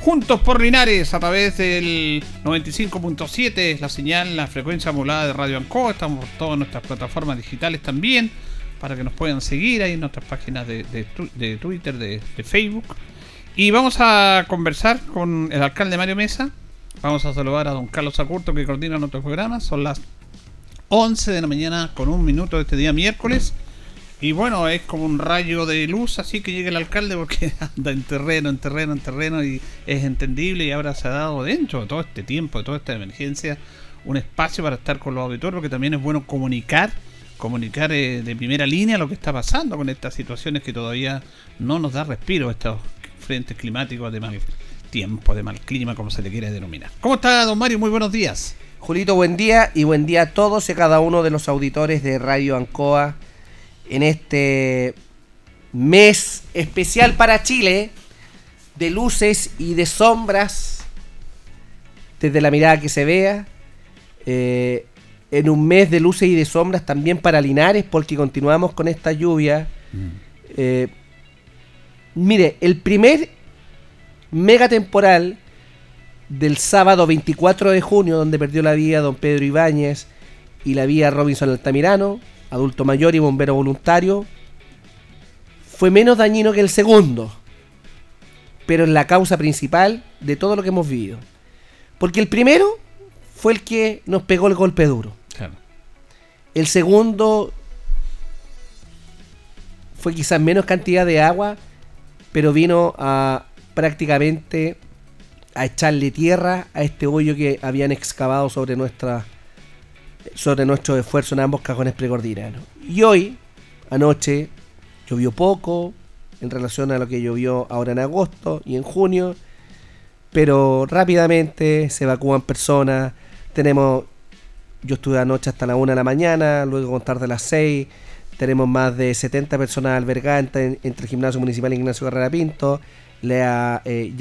Juntos por Linares a través del 95.7, la señal, la frecuencia modulada de Radio Ancoa. Estamos por todas nuestras plataformas digitales también para que nos puedan seguir ahí en nuestras páginas de, Twitter, de, Facebook. Y vamos a conversar con el alcalde Mario Mesa. Vamos a saludar a don Carlos Acurto que coordina nuestro programa. Son las 11 de la mañana con un minuto de este día miércoles. Y bueno, es como un rayo de luz así que llega el alcalde porque anda en terreno, en terreno, en terreno y es entendible y ahora se ha dado dentro de todo este tiempo, de toda esta emergencia, un espacio para estar con los auditores porque también es bueno comunicar, comunicar eh, de primera línea lo que está pasando con estas situaciones que todavía no nos da respiro, estos frentes climáticos de mal tiempo, de mal clima, como se le quiere denominar. ¿Cómo está, don Mario? Muy buenos días. Julito, buen día y buen día a todos y a cada uno de los auditores de Radio Ancoa en este mes especial para Chile de luces y de sombras desde la mirada que se vea. Eh, en un mes de luces y de sombras también para Linares porque continuamos con esta lluvia. Mm. Eh, mire, el primer mega temporal del sábado 24 de junio, donde perdió la vida don Pedro Ibáñez y la vida Robinson Altamirano, adulto mayor y bombero voluntario, fue menos dañino que el segundo, pero es la causa principal de todo lo que hemos vivido. Porque el primero fue el que nos pegó el golpe duro. El segundo fue quizás menos cantidad de agua, pero vino a prácticamente a echarle tierra a este hoyo que habían excavado sobre nuestra sobre nuestro esfuerzo en ambos cajones precordilleranos. Y hoy, anoche, llovió poco en relación a lo que llovió ahora en agosto y en junio, pero rápidamente se evacúan personas. Tenemos, yo estuve anoche hasta la 1 de la mañana, luego con tarde a las 6. Tenemos más de 70 personas albergadas entre, el gimnasio municipal Ignacio Carrera Pinto, la eh,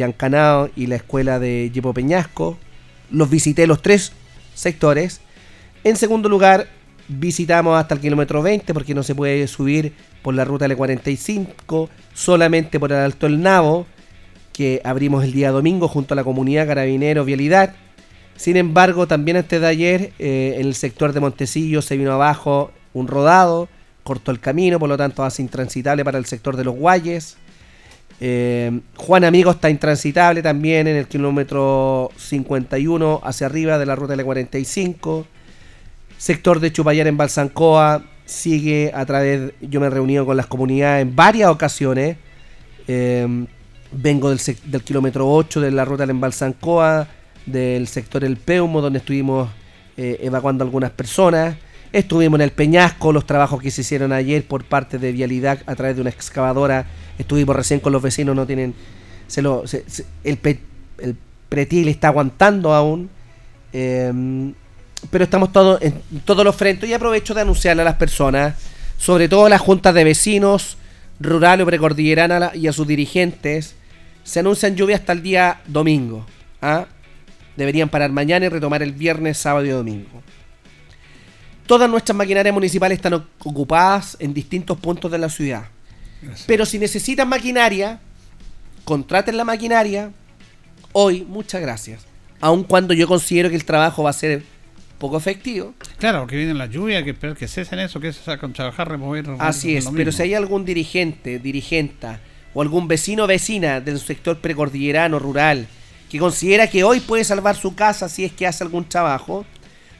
y la escuela de Yepo Peñasco. Los visité los tres sectores en segundo lugar, visitamos hasta el kilómetro 20 porque no se puede subir por la ruta L45, solamente por el Alto El Nabo, que abrimos el día domingo junto a la comunidad Carabinero Vialidad. Sin embargo, también antes de ayer, eh, en el sector de Montecillo se vino abajo un rodado, cortó el camino, por lo tanto hace intransitable para el sector de los Guayes. Eh, Juan Amigo está intransitable también en el kilómetro 51 hacia arriba de la ruta L45. Sector de Chupayar en Balsancoa sigue a través, yo me he reunido con las comunidades en varias ocasiones. Em, vengo del, del, kilómetro 8 de la ruta en Balsancoa, del sector El Peumo, donde estuvimos eh, evacuando algunas personas. Estuvimos en el Peñasco, los trabajos que se hicieron ayer por parte de Vialidad a través de una excavadora. Estuvimos recién con los vecinos, no tienen. Se lo, el, el pretil está aguantando aún. Eh, pero estamos todos en todos los frentes y aprovecho de anunciarle a las personas, sobre todo a las juntas de vecinos, rural o precordillerana y a sus dirigentes, se anuncian lluvias hasta el día domingo. ¿ah? Deberían parar mañana y retomar el viernes, sábado y domingo. Todas nuestras maquinarias municipales están ocupadas en distintos puntos de la ciudad. Pero si necesitan maquinaria, contraten la maquinaria. Hoy, muchas gracias. Aun cuando yo considero que el trabajo va a ser poco efectivo. Claro, que viene la lluvia, que esperar que cesen eso, que se con trabajar, remover. Así es, pero si hay algún dirigente, dirigenta o algún vecino o vecina del sector precordillerano rural que considera que hoy puede salvar su casa si es que hace algún trabajo,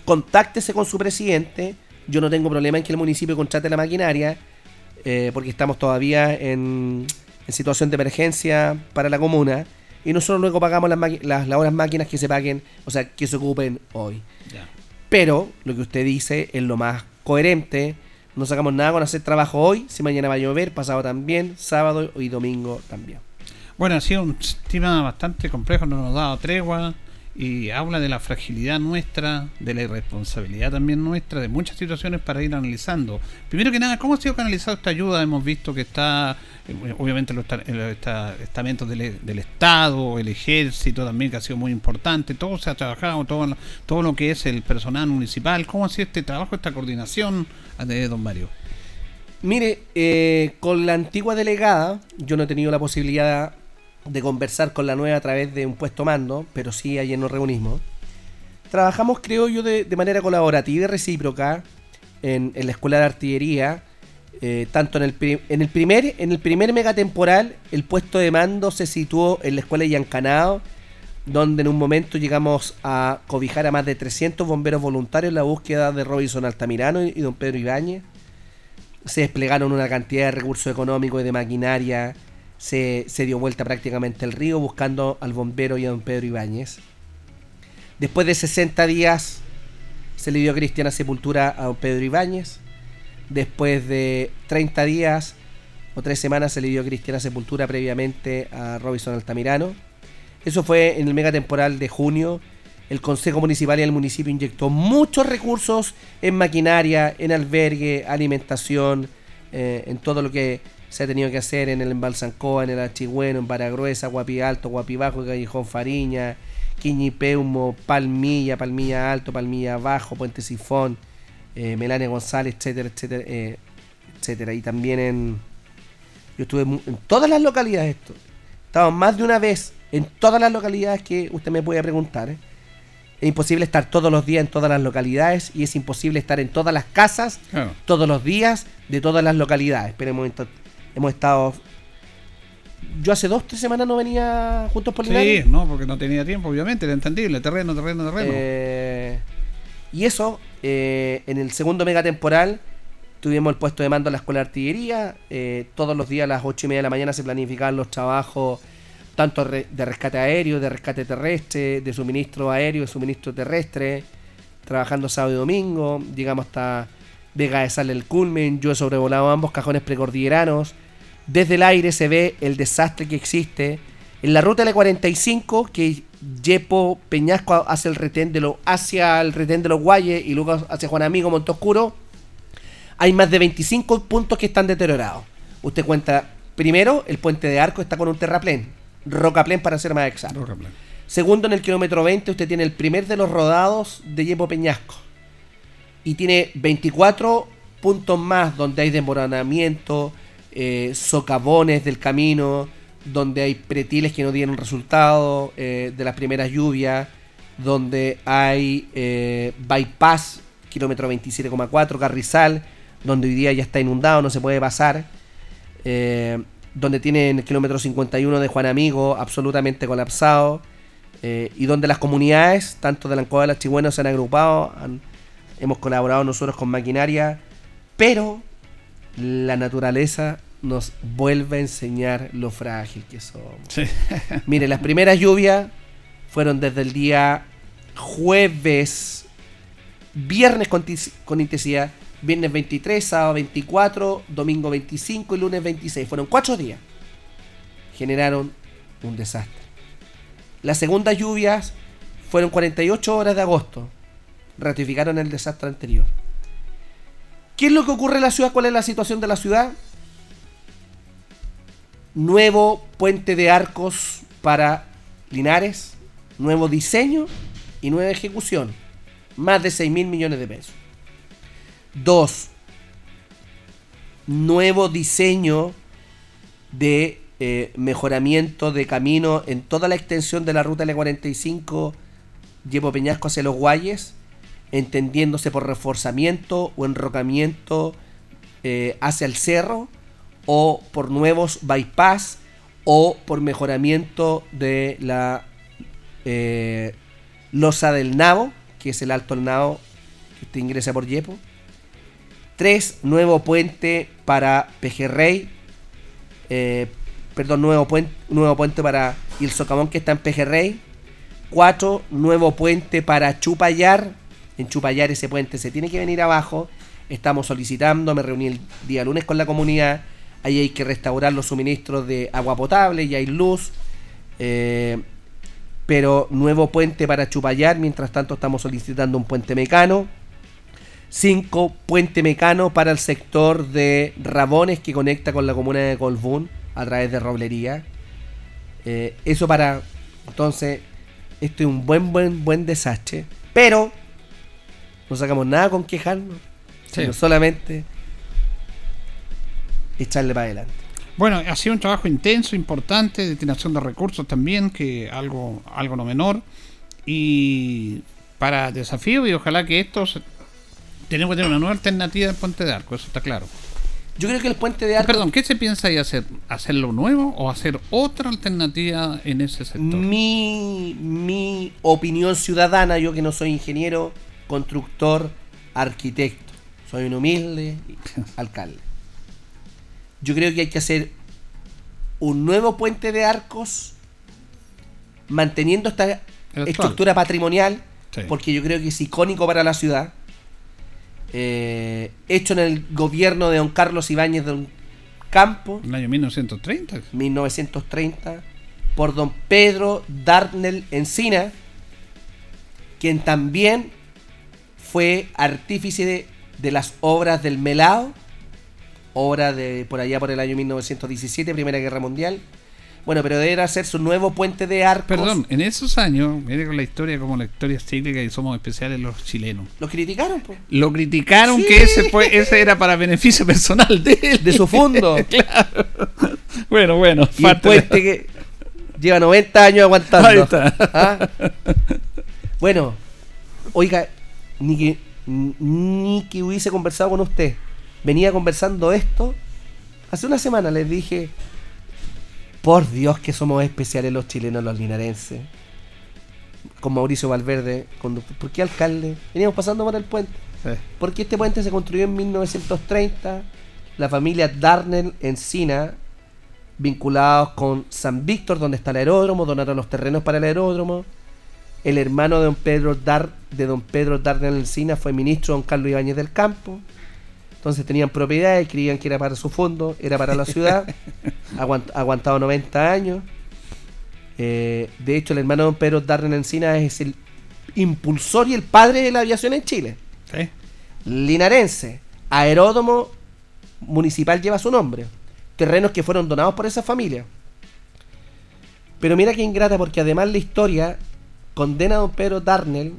contáctese con su presidente. Yo no tengo problema en que el municipio contrate la maquinaria, eh, porque estamos todavía en, situación de emergencia para la comuna. Y nosotros luego pagamos las, las, las, máquinas que se paguen, o sea, que se ocupen hoy. Pero lo que usted dice es lo más coherente. No sacamos nada con hacer trabajo hoy, si mañana va a llover, pasado también, sábado y domingo también. Bueno, ha sido un tema bastante complejo, no nos ha dado tregua y habla de la fragilidad nuestra, de la irresponsabilidad también nuestra, de muchas situaciones para ir analizando. Primero que nada, ¿cómo ha sido canalizada esta ayuda? Hemos visto que está, eh, obviamente, los, estamentos del, del, Estado, el ejército también, que ha sido muy importante, todo se ha trabajado, todo, todo lo que es el personal municipal. ¿Cómo ha sido este trabajo, esta coordinación de don Mario? Mire, eh, con la antigua delegada, yo no he tenido la posibilidad de conversar con la nueva a través de un puesto mando, pero sí ayer nos reunimos. Trabajamos, creo yo, de, manera colaborativa y recíproca en, la escuela de artillería. Eh, tanto en el, en, el primer, en el primer megatemporal, el puesto de mando se situó en la escuela de Yancanao, donde en un momento llegamos a cobijar a más de 300 bomberos voluntarios en la búsqueda de Robinson Altamirano y, y don Pedro Ibáñez. Se desplegaron una cantidad de recursos económicos y de maquinaria se, dio vuelta prácticamente el río buscando al bombero y a don Pedro Ibáñez. Después de 60 días se le dio cristiana sepultura a don Pedro Ibáñez. Después de 30 días o 3 semanas se le dio cristiana sepultura previamente a Robinson Altamirano. Eso fue en el mega temporal de junio. El Consejo Municipal y el municipio inyectó muchos recursos en maquinaria, en albergue, alimentación, eh, en todo lo que se ha tenido que hacer en el Embalsancoa, en el Achigüeno, en Paragruesa, Guapi Alto, Guapi Bajo, Callejón Fariña, Quiñipeumo, Palmilla, Palmilla Alto, Palmilla Bajo, Puente Sifón, eh, Melania González, etcétera, etcétera, eh, etcétera. Y también en. Yo estuve en todas las localidades esto. Estaba más de una vez en todas las localidades que usted me puede preguntar. ¿eh? Es imposible estar todos los días en todas las localidades y es imposible estar en todas las casas todos los días de todas las localidades. Pero hemos estado. Yo hace dos, tres semanas no venía juntos por Sí, no, porque no tenía tiempo, obviamente, era entendible, terreno, terreno, terreno. Eh, y eso, eh, en el segundo megatemporal, tuvimos el puesto de mando en la escuela de artillería. Eh, todos los días a las ocho y media de la mañana se planificaban los trabajos tanto de rescate aéreo, de rescate terrestre, de suministro aéreo, de suministro terrestre, trabajando sábado y domingo, llegamos hasta Vega de Sal el Culmen, yo he sobrevolado ambos cajones precordilleranos, desde el aire se ve el desastre que existe. En la ruta L45, que Yepo Peñasco hacia el retén de, lo, hacia el retén de los Guayes y luego hacia Juan Amigo Montoscuro, hay más de 25 puntos que están deteriorados. Usted cuenta, primero, el puente de arco está con un terraplén, rocaplén para ser más exacto. Segundo, en el kilómetro 20 usted tiene el primer de los rodados de Yepo Peñasco. Y tiene 24 puntos más donde hay desmoronamiento, eh, socavones del camino, donde hay pretiles que no dieron resultado eh, de las primeras lluvias, donde hay eh, bypass, kilómetro 27,4, Carrizal, donde hoy día ya está inundado, no se puede pasar, donde tienen el kilómetro 51 de Juan Amigo absolutamente colapsado, y donde las comunidades, tanto de la Ancoa de las Chigüenos, se han agrupado, hemos colaborado nosotros con maquinaria, pero la naturaleza nos vuelve a enseñar lo frágil que somos. Mire, las primeras lluvias fueron desde el día jueves, viernes con, intensidad, viernes 23, sábado 24, domingo 25 y lunes 26. Fueron cuatro días. Generaron un desastre. Las segundas lluvias fueron 48 horas de agosto. Ratificaron el desastre anterior. ¿Qué es lo que ocurre en la ciudad? ¿Cuál es la situación de la ciudad? Nuevo puente de arcos para Linares, nuevo diseño y nueva ejecución. Más de 6 mil millones de pesos. Dos, nuevo diseño de eh, mejoramiento de camino en toda la extensión de la ruta L45 Llevo Peñasco hacia los Guayes entendiéndose por reforzamiento o enrocamiento eh, hacia el cerro, o por nuevos bypass, o por mejoramiento de la eh, losa del nabo, que es el alto del nabo que usted ingresa por Yepo. Tres, nuevo puente para Pejerrey. Eh, perdón, nuevo puente, nuevo puente para el Socavón que está en Pejerrey. Cuatro, nuevo puente para Chupayar en Chupayar ese puente se tiene que venir abajo. Estamos solicitando, me reuní el día lunes con la comunidad. Ahí hay que restaurar los suministros de agua potable, y hay luz. Eh, pero nuevo puente para Chupayar, mientras tanto estamos solicitando un puente mecano. 5. Puente mecano para el sector de Rabones que conecta con la comuna de Colbún a través de Roblería. Eh, eso para... Entonces, esto es un buen, buen, buen desastre. Pero no sacamos nada con quejarnos, Sí. sino solamente echarle para adelante. Bueno, ha sido un trabajo intenso, importante, destinación de recursos también, que algo, algo no menor. Y para desafío, y ojalá que estos tenemos que tener una nueva alternativa del puente de arco, eso está claro. Yo creo que el puente de arco Perdón, ¿qué se piensa ahí hacer? ¿Hacerlo nuevo o hacer otra alternativa en ese sector? Mi, mi opinión ciudadana, yo que no soy ingeniero, constructor, arquitecto, soy un humilde alcalde. Yo creo que hay que hacer un nuevo puente de arcos manteniendo esta estructura patrimonial, Sí. porque yo creo que es icónico para la ciudad. Eh, hecho en el gobierno de don Carlos Ibáñez de un campo. En el año 1930. 1930 por don Pedro Darnell Encina, quien también fue artífice de, de las obras del Melao, obra de por allá por el año 1917, Primera Guerra Mundial. Bueno, pero debe hacer su nuevo puente de arcos. Perdón, en esos años, mire con la historia como la historia cíclica y somos especiales los chilenos. Lo criticaron, po, Lo criticaron Sí. que ese fue ese era para beneficio personal de él. de su fondo. claro. Bueno, bueno, y el de- puente que lleva 90 años aguantando. Ahí está. ¿Ah? Bueno, oiga, ni que, ni que hubiese conversado con usted. Venía conversando esto. Hace una semana les dije, por Dios que somos especiales los chilenos, los linarenses. Con Mauricio Valverde, conductor. ¿Por qué alcalde? Veníamos pasando por el puente. Sí. Porque este puente se construyó en 1930. La familia Darnell Encina, vinculados con San Víctor, donde está el aeródromo, donaron los terrenos para el aeródromo. El hermano de don Pedro, Dar, de don Pedro Darnell Encina fue ministro don Carlos Ibáñez del Campo. Entonces tenían propiedades, creían que era para su fondo, era para la ciudad. Aguant- aguantado 90 años. Eh, de hecho, el hermano de don Pedro Darnell Encina es el impulsor y el padre de la aviación en Chile Sí. linarense. Aeródromo municipal lleva su nombre. Terrenos que fueron donados por esa familia. Pero mira qué ingrata, porque además la historia condena a don Pedro Darnell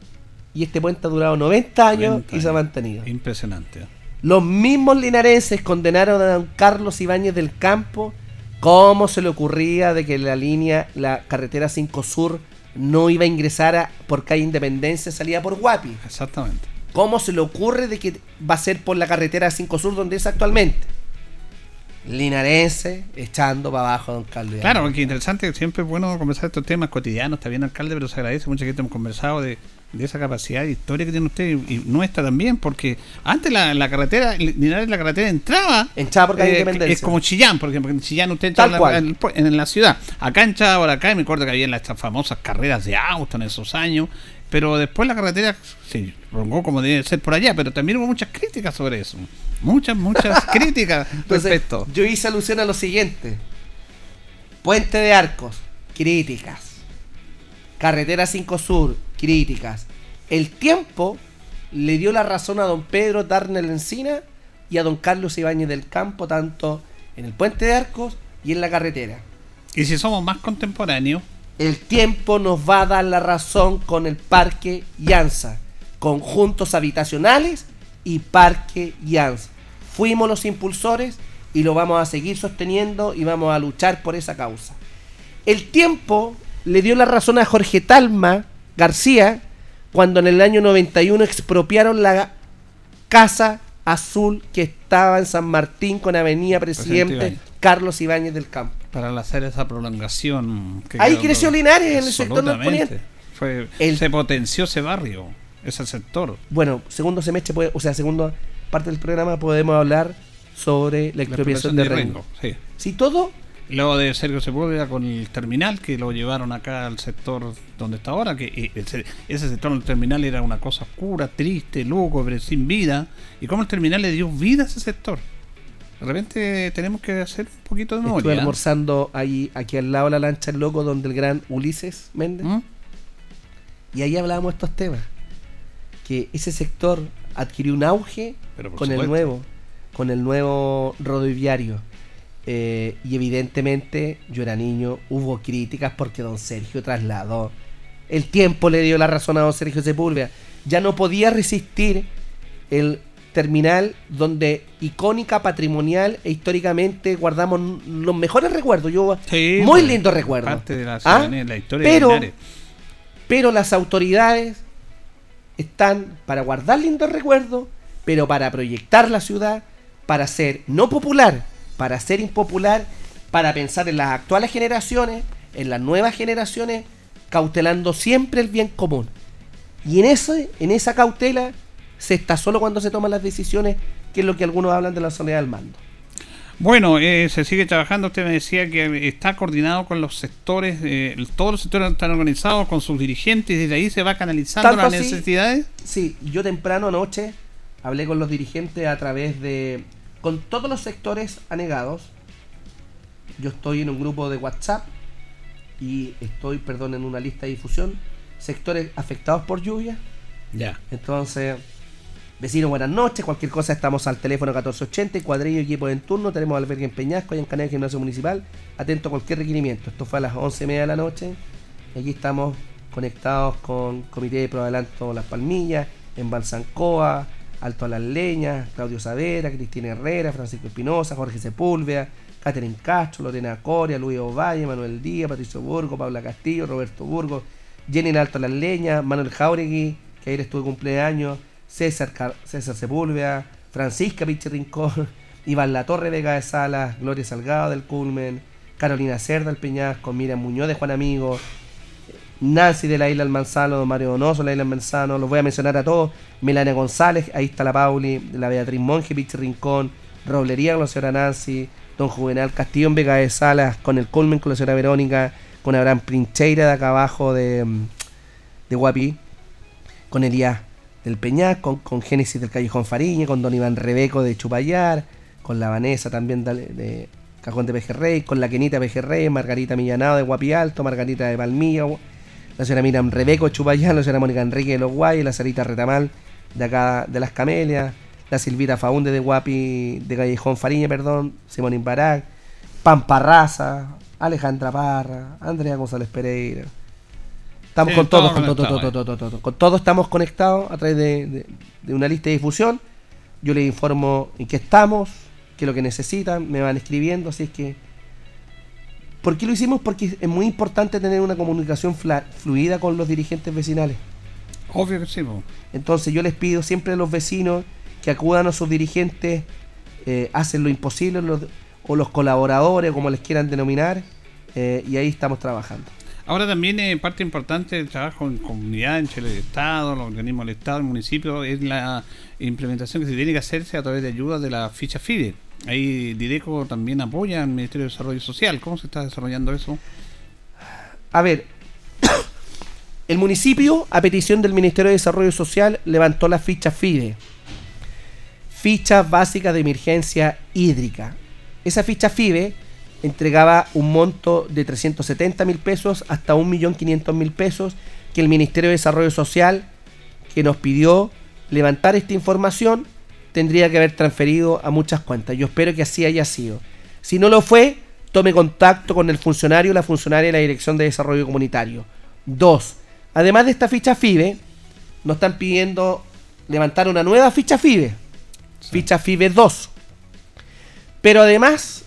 y este puente ha durado 90 años 90 y se ha mantenido. Impresionante. Los mismos linarenses condenaron a don Carlos Ibáñez del Campo. ¿Cómo se le ocurría de que la línea, la carretera 5 Sur, no iba a ingresar a, por calle Independencia, salía por Guapi? Exactamente. ¿Cómo se le ocurre de que va a ser por la carretera 5 Sur donde es actualmente? Linarense echando para abajo a don Carlos. Claro, porque interesante, siempre es bueno conversar estos temas cotidianos, está bien alcalde, pero se agradece mucho que hemos conversado de, de esa capacidad de historia que tiene usted y, y nuestra también, porque antes la, la carretera, Linares la carretera entraba Entraba por calle eh, Independencia. es como Chillán, por ejemplo, porque en Chillán usted Tal entraba cual. en, la- en- en la ciudad. Acá entraba por acá y me acuerdo que había las famosas carreras de auto en esos años, pero después la carretera se prolongó como debe ser por allá, pero también hubo muchas críticas sobre eso. Muchas, muchas críticas Entonces, respecto. yo hice alusión a lo siguiente. Puente de Arcos, críticas. Carretera 5 Sur, críticas. El tiempo le dio la razón a don Pedro Darnell Encina y a don Carlos Ibáñez del Campo, tanto en el Puente de Arcos y en la carretera. Y si somos más contemporáneos, El tiempo nos va a dar la razón con el Parque Llanza, conjuntos habitacionales y Parque Llanza. Fuimos los impulsores y lo vamos a seguir sosteniendo y vamos a luchar por esa causa. El tiempo le dio la razón a Jorge Talma García cuando en el año 91 expropiaron la casa azul que estaba en San Martín con Avenida Presidente Presidente Ibáñez. Carlos Ibáñez del Campo. Para hacer esa prolongación. que Ahí creció Linares, en el sector Absolutamente. norponiente. Fue, El- Se potenció ese barrio, ese sector. bueno, segundo semestre, puede- o sea, segunda parte del programa podemos hablar sobre la expropiación de Rengo. Sí. Si todo, Luego de Sergio Sepúlveda con el terminal, que lo llevaron acá al sector donde está ahora, que eh, ese, ese sector del terminal era una cosa oscura, triste, lúgubre, sin vida. Y cómo el terminal le dio vida a ese sector. De repente tenemos que hacer un poquito de estuve memoria. ¿eh? almorzando ahí, aquí al lado de la lancha El Loco, donde el gran Ulises Méndez ¿Mm? Y ahí hablábamos de estos temas. Que ese sector adquirió un auge con el nuevo, con el nuevo rodoviario. Eh, y evidentemente yo era niño, hubo críticas porque don Sergio trasladó. El tiempo le dio la razón a don Sergio Sepúlveda. Ya no podía resistir el terminal donde icónica, patrimonial e históricamente guardamos los mejores recuerdos. Yo muy pues, lindo recuerdo. Parte de la, ¿Ah? la historia pero, pero las autoridades están para guardar lindos recuerdos, pero para proyectar la ciudad, para ser no popular, para ser impopular, para pensar en las actuales generaciones, en las nuevas generaciones, cautelando siempre el bien común. Y en, eso, en esa cautela se está solo cuando se toman las decisiones, que es lo que algunos hablan de la soledad del mando. Bueno, eh, se sigue trabajando. Usted me decía que está coordinado con los sectores, eh, todos los sectores están organizados con sus dirigentes y desde ahí se va canalizando las necesidades. Sí, yo temprano anoche hablé con los dirigentes a través de. con todos los sectores anegados. Yo estoy en un grupo de WhatsApp y estoy, perdón, en una lista de difusión. Sectores afectados por lluvia. Ya. Entonces Vecinos, buenas noches. Cualquier cosa, estamos al teléfono 1480, cuadrillo, equipo en turno. Tenemos albergue en Peñasco, hay en Canal Gimnasio Municipal. Atento a cualquier requerimiento. Esto fue a las 11 y media de la noche. Aquí estamos conectados con Comité de Proadelanto Las Palmillas, en Balsancoa, Alto a las Leñas, Claudio Savera, Cristina Herrera, Francisco Espinosa, Jorge Sepúlveda, Catherine Castro, Lorena Coria, Luis Ovalle, Manuel Díaz, Patricio Burgo, Paula Castillo, Roberto Burgo, Jenny Alto a las Leñas, Manuel Jauregui, que ayer estuvo cumpleaños César, César Sepúlveda, Francisca Pichi Rincón, Iván La Torre Vega de Salas, Gloria Salgado del Culmen, Carolina Cerda del Peñasco, Miriam Muñoz de Juan Amigo, Nancy de la Isla Almanzano, Mario Donoso de la Isla Almanzano, los voy a mencionar a todos, Melania González, ahí está la Pauli, la Beatriz Monge, Pichi Rincón, Roblería con la señora Nancy, Don Juvenal Castillo en Vega de Salas, con el Culmen con la señora Verónica, con Abraham Princheira de acá abajo de, de Guapi, con Elías del Peñac, con, Génesis del Callejón Fariña, con Don Iván Rebeco de Chupayar, con la Vanessa también de, Cajón de Pejerrey, con la Kenita Pejerrey, Margarita Millanado de Guapi Alto, Margarita de Palmilla, la señora Miriam Rebeco de Chupayar, la señora Mónica Enrique de Los Guayos, la Sarita Retamal de acá de Las Camelias, la Silvita Faunde de Guapi, de Callejón Fariña, perdón, Simón Imbarac, Pamparraza, Alejandra Parra, Andrea González Pereira. Estamos con todos, con todo, con todo, estamos conectados a través de, una lista de difusión. Yo les informo en qué estamos, qué es lo que necesitan, me van escribiendo, así es que... ¿Por qué lo hicimos? Porque es muy importante tener una comunicación fluida con los dirigentes vecinales. Obvio que sí. Entonces yo les pido siempre a los vecinos que acudan a sus dirigentes, eh, hacen lo imposible, o los colaboradores, como les quieran denominar, eh, y ahí estamos trabajando. Ahora también eh, parte importante del trabajo en comunidad, entre el Estado, los organismos del Estado, el municipio, es la implementación que se tiene que hacerse a través de ayuda de la ficha FIDE. Ahí Direco también apoya al Ministerio de Desarrollo Social. ¿Cómo se está desarrollando eso? A ver, el municipio, a petición del Ministerio de Desarrollo Social, levantó la ficha FIDE. Ficha básica de emergencia hídrica. Esa ficha FIDE entregaba un monto de 370 mil pesos hasta 1.500.000 pesos que el Ministerio de Desarrollo Social, que nos pidió levantar esta información, tendría que haber transferido a muchas cuentas. Yo espero que así haya sido. Si no lo fue, tome contacto con el funcionario o la funcionaria de la Dirección de Desarrollo Comunitario. Dos, además de esta ficha FIBE, nos están pidiendo levantar una nueva ficha FIBE. Ficha FIBE 2. Pero además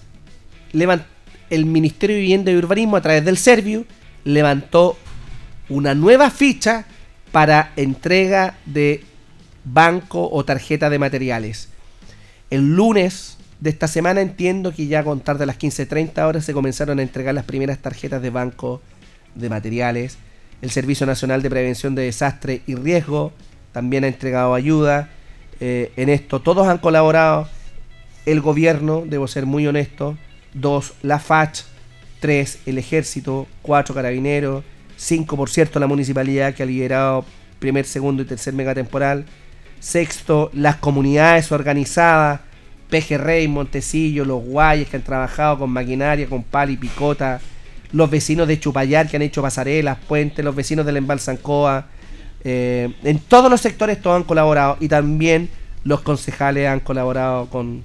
el Ministerio de Vivienda y Urbanismo a través del Serviu levantó una nueva ficha para entrega de banco o tarjeta de materiales. El lunes de esta semana entiendo que ya a contar de las 15.30 horas se comenzaron a entregar las primeras tarjetas de banco de materiales. El Servicio Nacional de Prevención de Desastre y Riesgo también ha entregado ayuda. Eh, en esto todos han colaborado. El gobierno, debo ser muy honesto, 2 la FACH, 3 el ejército, 4 carabineros, 5 por cierto la municipalidad que ha liderado primer, segundo y tercer megatemporal, sexto las comunidades organizadas, Pejerrey, Montecillo, los Guayes que han trabajado con maquinaria, con pal y picota, los vecinos de Chupayar que han hecho pasarelas, puentes, los vecinos del Embalsancoa. Eh, en todos los sectores todos han colaborado y también los concejales han colaborado con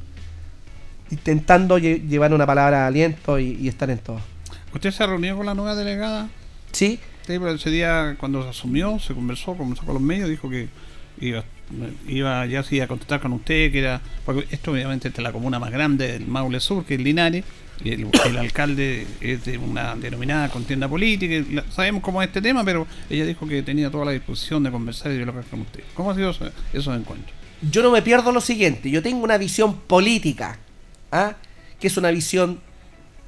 intentando llevar una palabra de aliento y, estar en todo. ¿Usted se ha reunido con la nueva delegada? Sí. Sí, pero ese día cuando se asumió, se conversó, conversó con los medios, dijo que iba, iba ya sí a contactar con usted, que era, porque esto obviamente es la comuna más grande del Maule Sur, que es Linares, y el, alcalde es de una denominada contienda política, sabemos cómo es este tema, pero ella dijo que tenía toda la disposición de conversar y dialogar con usted. ¿Cómo ha sido eso, esos encuentros? Yo no me pierdo lo siguiente, yo tengo una visión política, ¿ah? que es una visión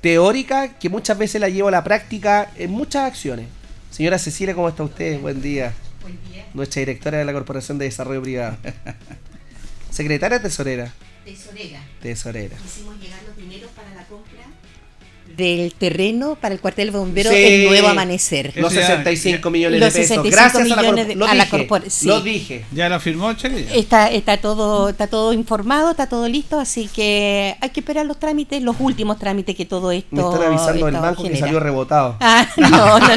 teórica que muchas veces la llevo a la práctica en muchas acciones. Señora Cecilia, ¿cómo está usted? Buen día. Buen día. Nuestra directora de la Corporación de Desarrollo Privado. Secretaria tesorera. Tesorera. Tesorera. Hicimos llegar los dineros para la compra del terreno para el cuartel bombero El Nuevo Amanecer. Los 65 millones de pesos. Gracias a la, corporación. Lo dije. ¿Ya lo firmó Está, está, todo, está todo informado, está todo listo, así que hay que esperar los trámites, los últimos trámites que todo esto. Me están avisando el banco que salió rebotado. Ah, no, no, no, no,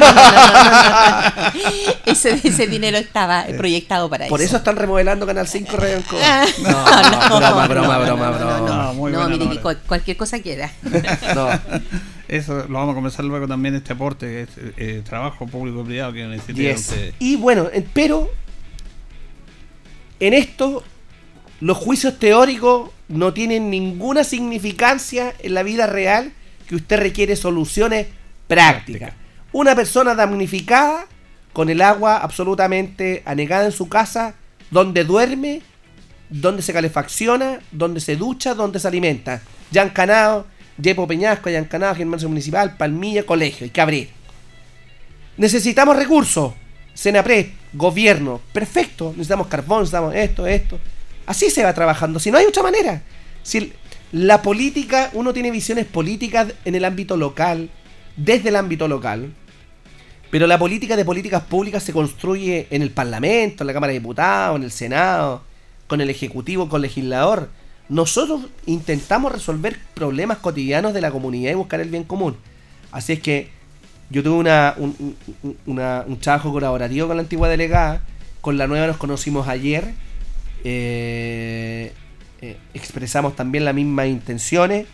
ese, ese, dinero estaba proyectado para eso. Por eso están remodelando Canal 5 Radio No, no, broma, broma, broma, broma. No, mire, cualquier cosa quiera. No. Eso lo vamos a comenzar luego también este aporte, eh, trabajo público privado que necesita Y bueno, pero en esto los juicios teóricos no tienen ninguna significancia en la vida real que usted requiere soluciones prácticas. Una persona damnificada con el agua absolutamente anegada en su casa, donde duerme, donde se calefacciona, donde se ducha, donde se alimenta. Ya han canado Yepo Peñasco, Ayancanado, Germán Municipal, Palmilla, Colegio, que abrir. Necesitamos recursos. Senapred, gobierno, perfecto. Necesitamos carbón, necesitamos esto, esto. Así se va trabajando. Si no hay otra manera. Si la política, uno tiene visiones políticas en el ámbito local, desde el ámbito local. Pero la política de políticas públicas se construye en el Parlamento, en la Cámara de Diputados, en el Senado, con el Ejecutivo, con el legislador. Nosotros intentamos resolver problemas cotidianos de la comunidad y buscar el bien común. Así es que yo tuve una, un, un trabajo colaborativo con la antigua delegada, con la nueva nos conocimos ayer, eh, eh, expresamos también las mismas intenciones,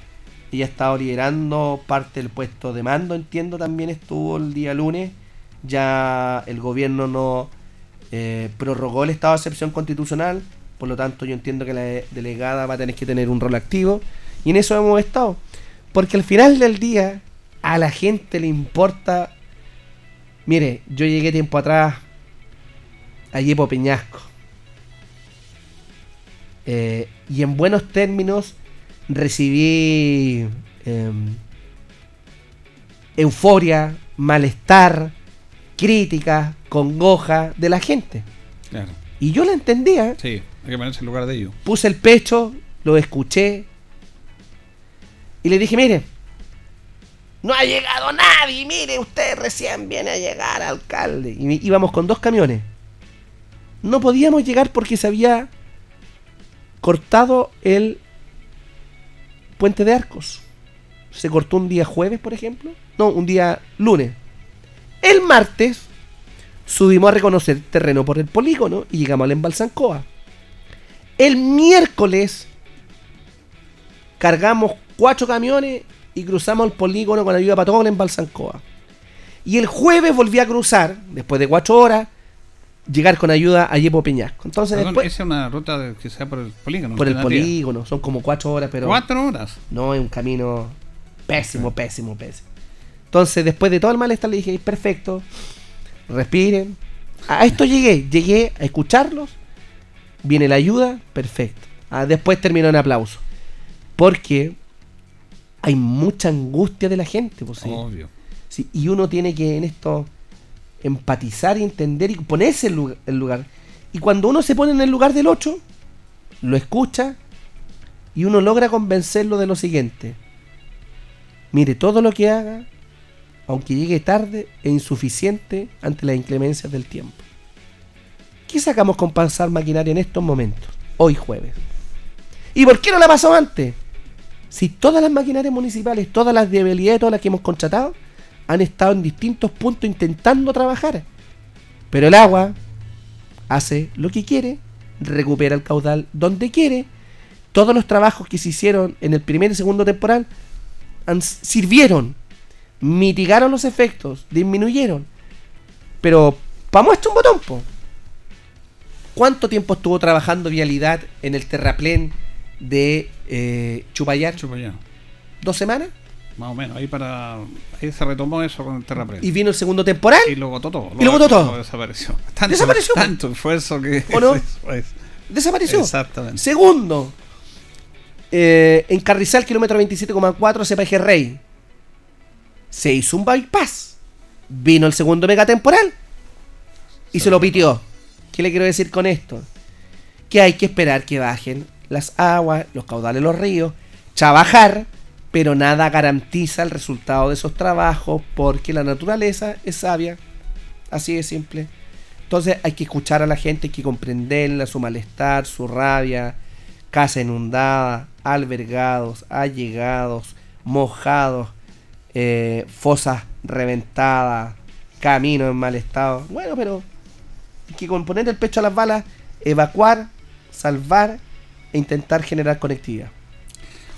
ella estado liderando parte del puesto de mando, entiendo también estuvo el día lunes, ya el gobierno no eh, prorrogó el estado de excepción constitucional, por lo tanto, yo entiendo que la delegada va a tener que tener un rol activo. Y en eso hemos estado. Porque al final del día, a la gente le importa. Mire, yo llegué tiempo atrás a Yepo Peñasco. Eh, y en buenos términos recibí em, euforia, malestar, crítica, congoja de la gente. Y yo la entendía. Sí. Hay que ponerse en lugar de ellos. Puse el pecho, lo escuché y le dije, mire, no ha llegado nadie, mire, usted recién viene a llegar, alcalde. Y íbamos con dos camiones. No podíamos llegar porque se había cortado el puente de arcos. Se cortó un día jueves, por ejemplo. No, un día lunes. El martes subimos a reconocer terreno por el polígono y llegamos al embalsancoa. El miércoles cargamos cuatro camiones y cruzamos el polígono con ayuda para en Balsancoa. Y el jueves volví a cruzar, después de cuatro horas, llegar con ayuda a Yepo Peñasco. Entonces después, ¿Esa es una ruta que sea por el polígono? Por el polígono, son como cuatro horas, pero... ¿Cuatro horas? No, es un camino pésimo, pésimo, pésimo. Entonces, después de todo el malestar, le dije, perfecto, respiren. A esto llegué, llegué a escucharlos Viene la ayuda, perfecto. Ah, después terminó en aplauso. Porque hay mucha angustia de la gente. Pues, Obvio. Sí, y uno tiene que en esto empatizar y entender y ponerse en el lugar. Y cuando uno se pone en el lugar del otro, lo escucha y uno logra convencerlo de lo siguiente. Mire, todo lo que haga, aunque llegue tarde, es insuficiente ante las inclemencias del tiempo. ¿Qué sacamos con pasar maquinaria en estos momentos? Hoy jueves. ¿Y por qué no la pasó antes? Si todas las maquinarias municipales, todas las debilidades, todas las que hemos contratado, han estado en distintos puntos intentando trabajar. Pero el agua hace lo que quiere, recupera el caudal donde quiere. Todos los trabajos que se hicieron en el primer y segundo temporal sirvieron, mitigaron los efectos, disminuyeron. Pero, para muestra un botón, ¿Cuánto tiempo estuvo trabajando Vialidad en el terraplén de eh, Chupayar? Chupayar. ¿Dos semanas? Más o menos, ahí para ahí se retomó eso con el terraplén. Y vino el segundo temporal. Y lo votó todo. y lo votó todo. desapareció. Tanto, desapareció. Tanto esfuerzo que. ¿O no? desapareció. Exactamente. Segundo, eh, en Carrizal, kilómetro 27,4, CPG Rey. Se hizo un bypass. Vino el segundo megatemporal. Y se lo pitió. ¿Qué le quiero decir con esto? Que hay que esperar que bajen las aguas, los caudales los ríos, trabajar, pero nada garantiza el resultado de esos trabajos porque la naturaleza es sabia. Así de simple. Entonces hay que escuchar a la gente, hay que comprenderla, su malestar, su rabia, casa inundada, albergados, allegados, mojados, eh, fosas reventadas, camino en mal estado. Bueno, pero que poner el pecho a las balas, evacuar, salvar e intentar generar conectividad.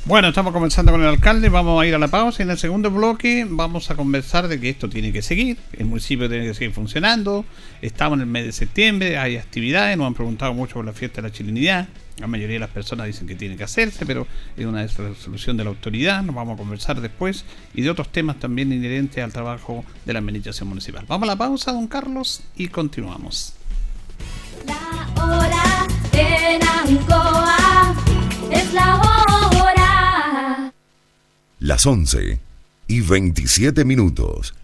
Bueno, estamos comenzando con el alcalde, vamos a ir a la pausa y en el segundo bloque vamos a conversar de que esto tiene que seguir, el municipio tiene que seguir funcionando, estamos en el mes de septiembre, hay actividades, nos han preguntado mucho por la fiesta de la chilenidad, la mayoría de las personas dicen que tiene que hacerse, pero es una resolución de la autoridad, nos vamos a conversar después y de otros temas también inherentes al trabajo de la administración municipal. Vamos a la pausa, don Carlos, y continuamos. La hora en Ancoa es la hora. Las 11 y 27 minutos.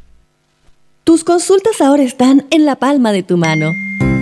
Tus consultas ahora están en la palma de tu mano.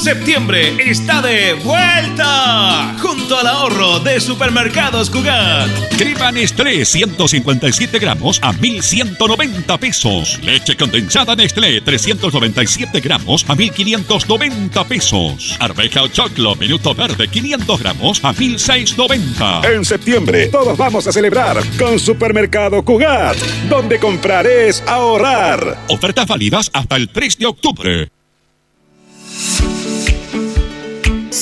Septiembre está de vuelta junto al ahorro de Supermercados Cugat. Crema Nestlé 157 gramos a 1190 pesos. Leche condensada Nestlé 397 gramos a 1590 pesos. Arveja o choclo minuto verde 500 gramos a 1690. En septiembre todos vamos a celebrar con Supermercado Cugat, donde comprar es ahorrar. Ofertas válidas hasta el 3 de octubre.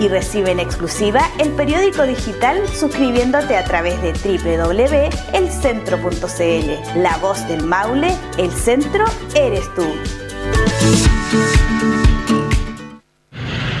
y recibe en exclusiva el periódico digital suscribiéndote a través de www.elcentro.cl. La voz del Maule, el centro eres tú.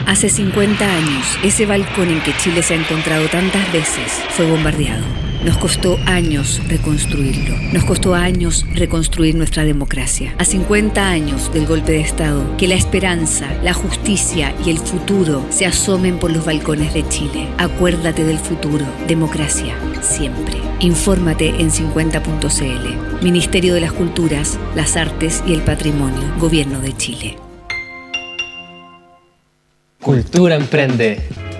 Hace 50 años, ese balcón en que Chile se ha encontrado tantas veces fue bombardeado. Nos costó años reconstruirlo. Nos costó años reconstruir nuestra democracia. A 50 años del golpe de Estado, que la esperanza, la justicia y el futuro se asomen por los balcones de Chile. Acuérdate del futuro. Democracia, siempre. Infórmate en 50.cl. Ministerio de las Culturas, las Artes y el Patrimonio. Gobierno de Chile. Cultura Emprende.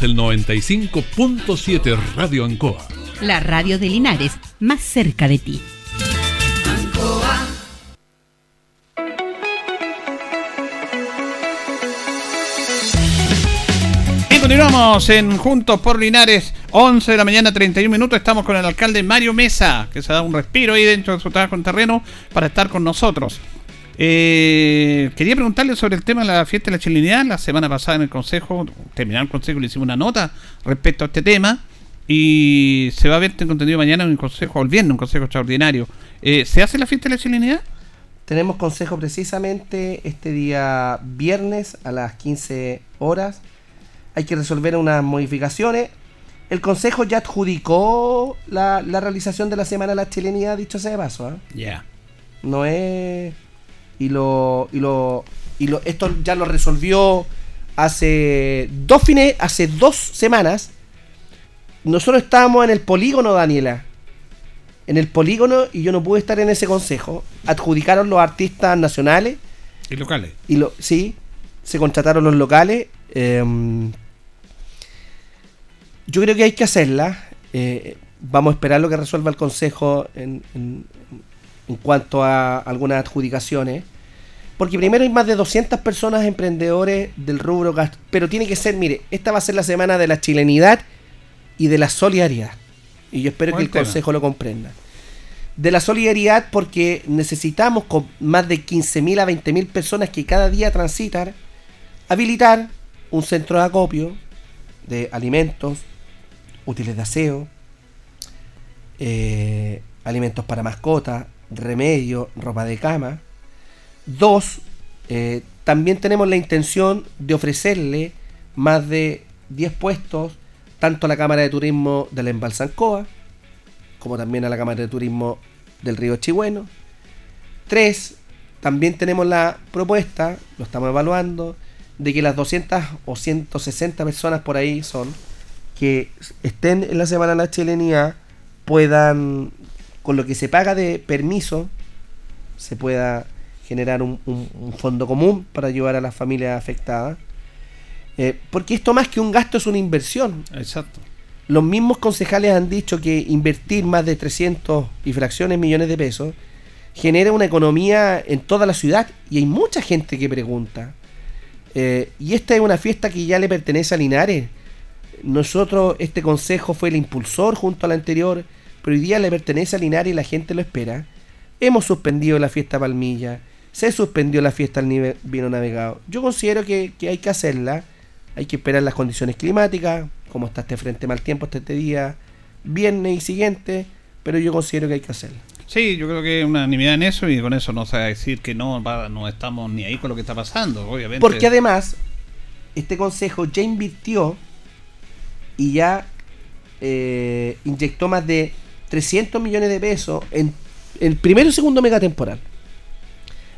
El 95.7 Radio Ancoa. La radio de Linares, más cerca de ti. Ancoa. Y continuamos en Juntos por Linares, 11 de la mañana, 31 minutos. Estamos con el alcalde Mario Mesa, que se da un respiro ahí dentro de su trabajo en terreno para estar con nosotros. Eh, quería preguntarle sobre el tema de la fiesta de la chilenidad. La semana pasada en el consejo, terminado el consejo, le hicimos una nota respecto a este tema. Y se va a ver este contenido mañana en un consejo, o el viernes, un consejo extraordinario. Eh, ¿Se hace la fiesta de la chilenidad? Tenemos consejo precisamente este día viernes a las 15 horas. Hay que resolver unas modificaciones. El consejo ya adjudicó la, la realización de la semana de la chilenidad, dicho sea de paso. ¿ah? Ya. No es. Y lo, y lo. Y lo. Esto ya lo resolvió hace dos fines. Hace dos semanas. Nosotros estábamos en el polígono, Daniela. En el polígono y yo no pude estar en ese consejo. Adjudicaron los artistas nacionales. Y locales. Y lo, sí, se contrataron los locales. em, yo creo que hay que hacerla. eh, vamos a esperar lo que resuelva el Consejo en, en- en cuanto a algunas adjudicaciones. Porque primero hay más de 200 personas emprendedores del rubro gast- Pero tiene que ser, mire, esta va a ser la semana de la chilenidad y de la solidaridad. Y yo espero Buen que el tema. Consejo lo comprenda. De la solidaridad porque necesitamos con más de 15.000 a 20.000 personas que cada día transitan, habilitar un centro de acopio de alimentos, útiles de aseo, eh, alimentos para mascotas, remedio, ropa de cama. Dos, eh, también tenemos la intención de ofrecerle más de 10 puestos tanto a la Cámara de Turismo de la Embalsancoa como también a la Cámara de Turismo del Río Chigüeno. Tres, también tenemos la propuesta, lo estamos evaluando, de que las 200 o 160 personas por ahí son que estén en la Semana de la Chilenidad puedan, con lo que se paga de permiso, se pueda generar un, un- un fondo común para ayudar a las familias afectadas. Eh, porque esto más que un gasto es una inversión. Exacto. Los mismos concejales han dicho que invertir más de 300 y fracciones millones de pesos genera una economía en toda la ciudad y hay mucha gente que pregunta. Eh, y esta es una fiesta que ya le pertenece a Linares. Nosotros, este consejo fue el impulsor junto al anterior, pero hoy día le pertenece a Linares y la gente lo espera. Hemos suspendido la fiesta Palmilla, se suspendió la fiesta al nivel vino navegado. Yo considero que, que hay que hacerla, hay que esperar las condiciones climáticas, como está este frente mal tiempo este, este día, viernes y siguiente, pero yo considero que hay que hacerla. Sí, yo creo que hay unanimidad en eso y con eso no se va a decir que no, no estamos ni ahí con lo que está pasando, obviamente. Porque además, este consejo ya invirtió y ya eh, inyectó más de 300 millones de pesos en el primero y segundo megatemporal.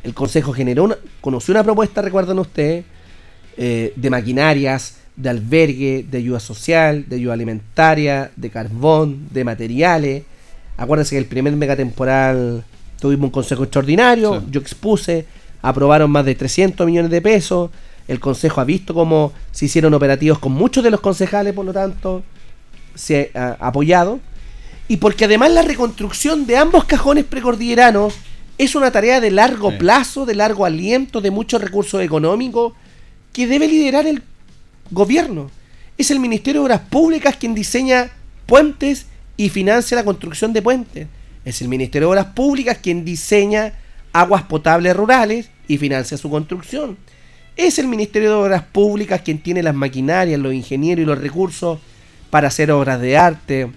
El consejo generó una, conoció una propuesta, recuerdan ustedes, eh, de maquinarias, de albergue, de ayuda social, de ayuda alimentaria, de carbón, de materiales. Acuérdense que el primer megatemporal tuvimos un consejo extraordinario, yo expuse, aprobaron más de 300 millones de pesos, el consejo ha visto cómo se hicieron operativos con muchos de los concejales, por lo tanto, se ha apoyado. Y porque además la reconstrucción de ambos cajones precordilleranos es una tarea de largo plazo, de largo aliento, de muchos recursos económicos, que debe liderar el gobierno. Es el Ministerio de Obras Públicas quien diseña puentes y financia la construcción de puentes. Es el Ministerio de Obras Públicas quien diseña aguas potables rurales y financia su construcción. Es el Ministerio de Obras Públicas quien tiene las maquinarias, los ingenieros y los recursos para hacer obras de arte,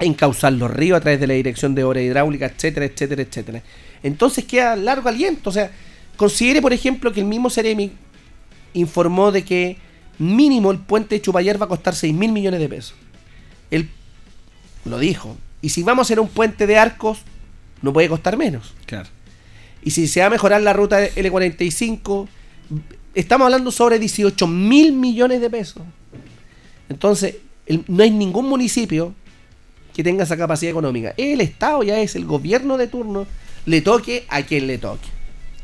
encauzar los ríos a través de la Dirección de Obras Hidráulicas, etcétera, etcétera, etcétera. Entonces queda largo aliento. O sea, considere, por ejemplo, que el mismo Ceremi informó de que mínimo el puente de Chupayer va a costar 6 mil millones de pesos. Él lo dijo. Y si vamos a hacer un puente de arcos, no puede costar menos. Claro. Y si se va a mejorar la ruta L45, estamos hablando sobre 18 mil millones de pesos. Entonces, el- no hay ningún municipio que tenga esa capacidad económica. El Estado ya es el gobierno de turno, le toque a quien le toque.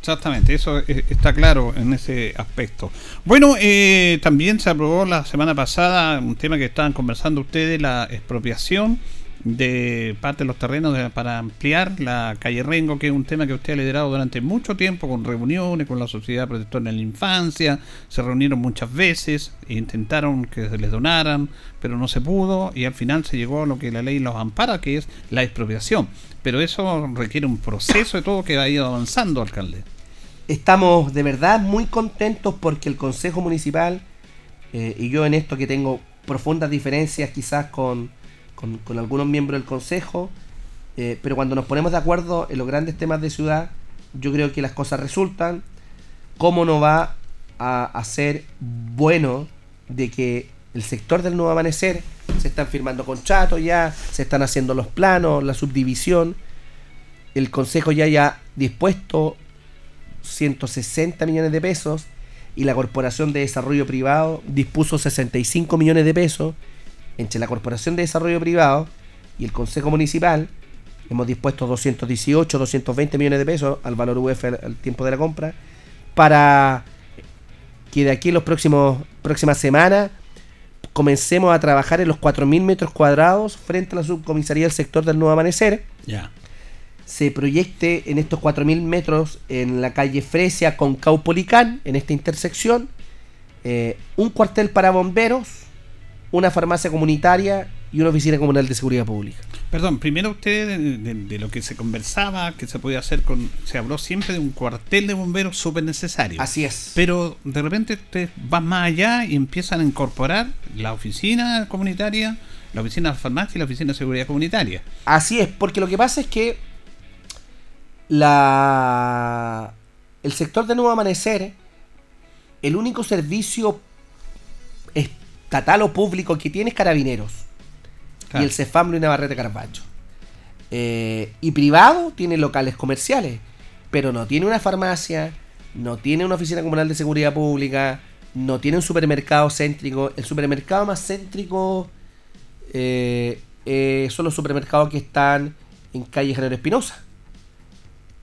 Exactamente, eso eh, está claro en ese aspecto. Bueno, eh, también se aprobó la semana pasada un tema que estaban conversando ustedes, la expropiación de parte de los terrenos para ampliar la calle Rengo, que es un tema que usted ha liderado durante mucho tiempo con reuniones con la Sociedad Protectora en la Infancia, se reunieron muchas veces, e intentaron que se les donaran, pero no se pudo y al final se llegó a lo que la ley los ampara, que es la expropiación. Pero eso requiere un proceso de todo que ha ido avanzando, alcalde. Estamos de verdad muy contentos porque el Consejo Municipal, eh, y yo en esto que tengo profundas diferencias quizás con, con- algunos miembros del Consejo, eh, pero cuando nos ponemos de acuerdo en los grandes temas de ciudad, yo creo que las cosas resultan. ¿Cómo no va a, a ser bueno de que el sector del nuevo amanecer se están firmando contratos ya, se están haciendo los planos, la subdivisión? El Consejo ya haya dispuesto 160 millones de pesos y la Corporación de Desarrollo Privado dispuso 65 millones de pesos. Entre la Corporación de Desarrollo Privado y el Consejo Municipal hemos dispuesto 218, 220 millones de pesos al valor UF al, al tiempo de la compra para que de aquí en próximos próximas semanas comencemos a trabajar en los 4.000 metros cuadrados frente a la subcomisaría del sector del Nuevo Amanecer Ya. se proyecte en estos 4.000 metros en la calle Fresia con Caupolicán, en esta intersección, eh, un cuartel para bomberos, una farmacia comunitaria y una oficina comunal de seguridad pública. Perdón, primero usted de, de- de lo que se conversaba, que se podía hacer con... Se habló siempre de un cuartel de bomberos súper necesario. Así es. Pero de repente ustedes van más allá y empiezan a incorporar la oficina comunitaria, la oficina de farmacia y la oficina de seguridad comunitaria. Así es, porque lo que pasa es que la el sector de Nuevo Amanecer, el único servicio estatal o público que tiene es Carabineros. Claro. Y el Cefam Luis Navarrete Carbacho. Eh, y privado tiene locales comerciales, pero no tiene una farmacia, no tiene una oficina comunal de seguridad pública, no tiene un supermercado céntrico. El supermercado más céntrico eh, eh, son los supermercados que están en calle General Espinosa.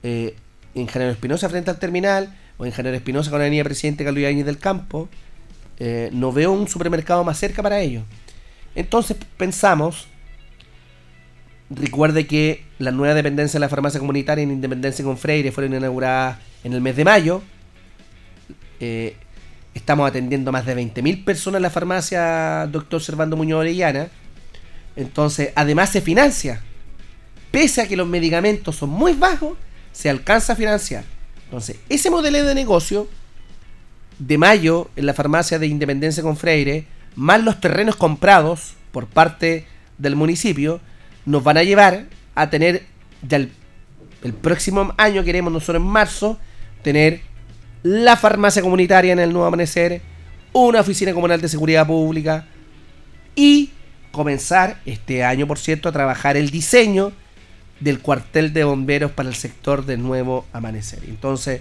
Eh, en General Espinosa frente al terminal, o en General Espinosa con la avenida Presidente Carlos Ibáñez del Campo, eh, no veo un supermercado más cerca para ellos. Entonces pensamos, recuerde que la nueva dependencia de la farmacia comunitaria en Independencia con Freire fueron inauguradas en el mes de mayo. Eh, estamos atendiendo más de 20.000 personas en la farmacia Dr. Servando Muñoz Orellana. Entonces, además se financia. Pese a que los medicamentos son muy bajos, se alcanza a financiar. Entonces, ese modelo de negocio de mayo en la farmacia de Independencia con Freire, más los terrenos comprados por parte del municipio, nos van a llevar a tener ya el, próximo año, queremos nosotros en marzo, tener la farmacia comunitaria en el Nuevo Amanecer, una oficina comunal de seguridad pública y comenzar este año, por cierto, a trabajar el diseño del cuartel de bomberos para el sector del Nuevo Amanecer. Entonces,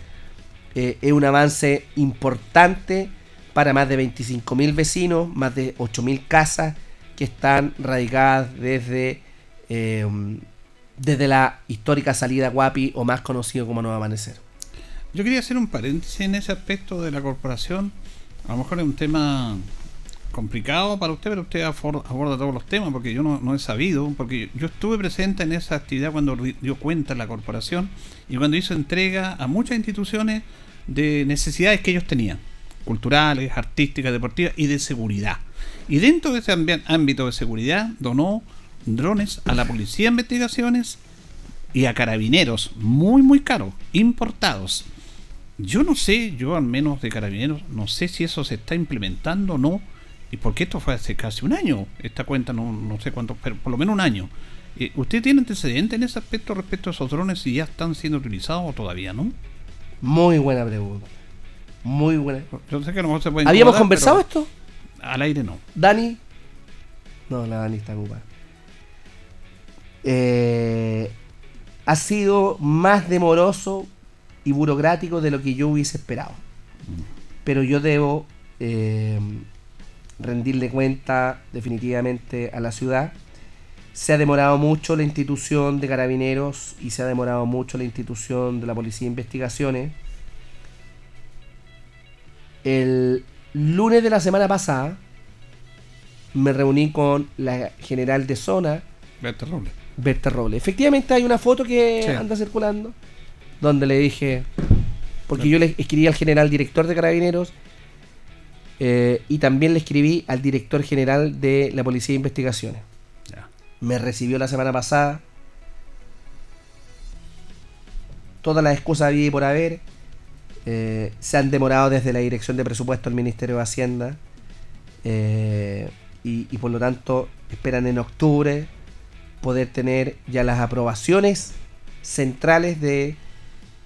eh, es un avance importante para más de 25.000 vecinos, más de 8.000 casas que están radicadas desde, eh, desde la histórica salida Guapi o más conocido como Nuevo Amanecer. Yo quería hacer un paréntesis en ese aspecto de la corporación. A lo mejor es un tema complicado para usted, pero usted aborda todos los temas, porque yo no, he sabido, porque yo estuve presente en esa actividad cuando dio cuenta la corporación y cuando hizo entrega a muchas instituciones de necesidades que ellos tenían, culturales, artísticas, deportivas y de seguridad. Y dentro de ese ámbito de seguridad donó drones a la Policía de Investigaciones y a carabineros, muy muy caros, importados. Yo no sé, yo al menos de carabineros, no sé si eso se está implementando o no, y porque esto fue hace casi un año, esta cuenta no, no sé cuánto, pero por lo menos un año. Eh, ¿Usted tiene antecedentes en ese aspecto respecto a esos drones si ya están siendo utilizados o todavía no? Muy buena pregunta. Muy buena. Yo sé que se ¿Habíamos conversado esto? Al aire no. Dani. No, la Dani está ocupada. Eh, ha sido más demoroso y burocrático de lo que yo hubiese esperado. Pero yo debo eh, rendirle cuenta definitivamente a la ciudad. Se ha demorado mucho la institución de carabineros y se ha demorado mucho la institución de la Policía de Investigaciones. El lunes de la semana pasada me reuní con la general de zona, Berta Robles. Berta Robles. Efectivamente hay una foto que Sí. anda circulando donde le dije, porque yo le escribí al general director de carabineros eh, y también le escribí al director general de la Policía de Investigaciones. Me recibió la semana pasada. Todas las excusas había y por haber. Eh, se han demorado desde la Dirección de Presupuesto del Ministerio de Hacienda. Eh, y, y por lo tanto esperan en octubre poder tener ya las aprobaciones centrales de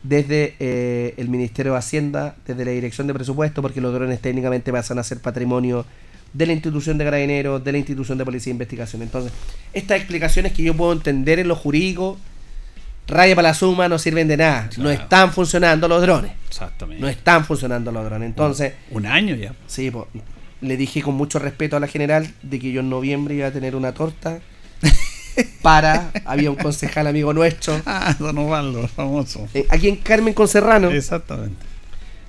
desde eh, el Ministerio de Hacienda, desde la Dirección de Presupuesto, porque los drones técnicamente pasan a ser patrimonio de la institución de carabineros, de la institución de policía de investigación. Entonces, estas explicaciones que yo puedo entender en lo jurídico, raya para la suma, no sirven de nada. No están funcionando los drones. Exactamente. No están funcionando los drones. Entonces, Un año ya. Sí, po. le dije con mucho respeto a la general de que yo en noviembre iba a tener una torta para, había un concejal amigo nuestro. Ah, Don Osvaldo, famoso. eh, aquí en Carmen con Serrano. Exactamente.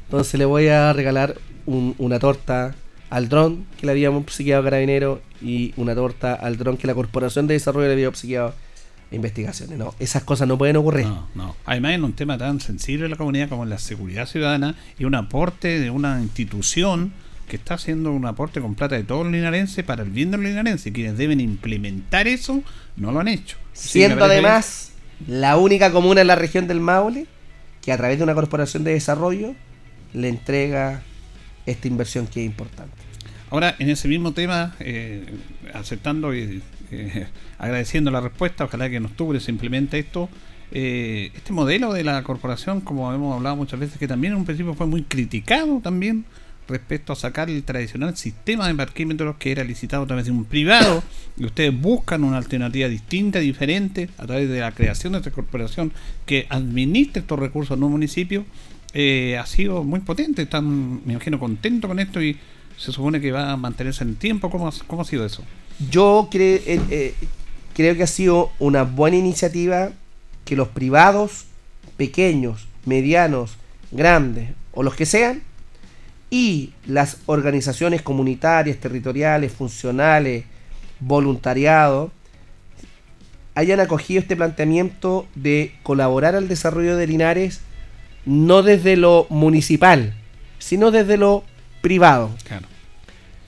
Entonces le voy a regalar un- una torta al dron que le habíamos obsequiado a Carabinero y una torta al dron que la Corporación de Desarrollo le había obsequiado a Investigaciones. No, esas cosas no pueden ocurrir. No, no. Además, en un tema tan sensible de la comunidad como la seguridad ciudadana y un aporte de una institución que está haciendo un aporte con plata de todos los linarenses para el bien de los linarenses. Quienes deben implementar eso no lo han hecho. Siendo además la única comuna en la región del Maule que a través de una corporación de desarrollo le entrega esta inversión que es importante. Ahora, en ese mismo tema, eh, aceptando y eh, agradeciendo la respuesta, ojalá que en octubre se implemente esto. eh, este modelo de la corporación, como hemos hablado muchas veces, que también en un principio fue muy criticado también respecto a sacar el tradicional sistema de parquímetros que era licitado a través de un privado y ustedes buscan una alternativa distinta, diferente, a través de la creación de esta corporación que administre estos recursos en un municipio, eh, ha sido muy potente, están, me imagino, contentos con esto y se supone que va a mantenerse en el tiempo. ¿Cómo, ha- sido eso? Yo eh, eh, creo que ha sido una buena iniciativa que los privados, pequeños, medianos, grandes o los que sean, y las organizaciones comunitarias, territoriales, funcionales, voluntariado, hayan acogido este planteamiento de colaborar al desarrollo de Linares no desde lo municipal, sino desde lo privado. Claro.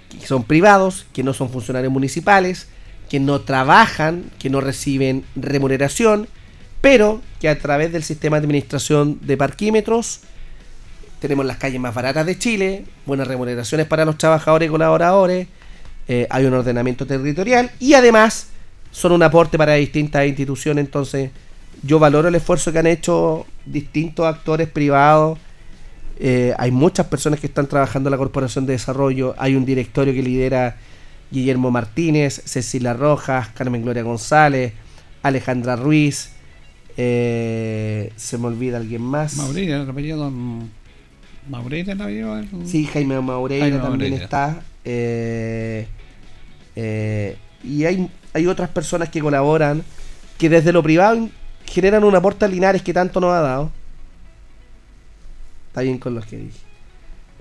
Que son privados, que no son funcionarios municipales, que no trabajan, que no reciben remuneración, pero que a través del sistema de administración de parquímetros tenemos las calles más baratas de Chile, buenas remuneraciones para los trabajadores y colaboradores, eh, hay un ordenamiento territorial y además son un aporte para distintas instituciones. Entonces, yo valoro el esfuerzo que han hecho distintos actores privados. Eh, hay muchas personas que están trabajando en la Corporación de Desarrollo. Hay un directorio que lidera Guillermo Martínez, Cecilia Rojas, Carmen Gloria González, Alejandra Ruiz. eh, se me olvida alguien más. Don Maureira, apellido del- Sí, Jaime Maureira Jaime también Maureira. está. eh, eh, y hay, hay otras personas que colaboran que desde lo privado generan un aporte a Linares que tanto nos ha dado. Está bien con los que dije.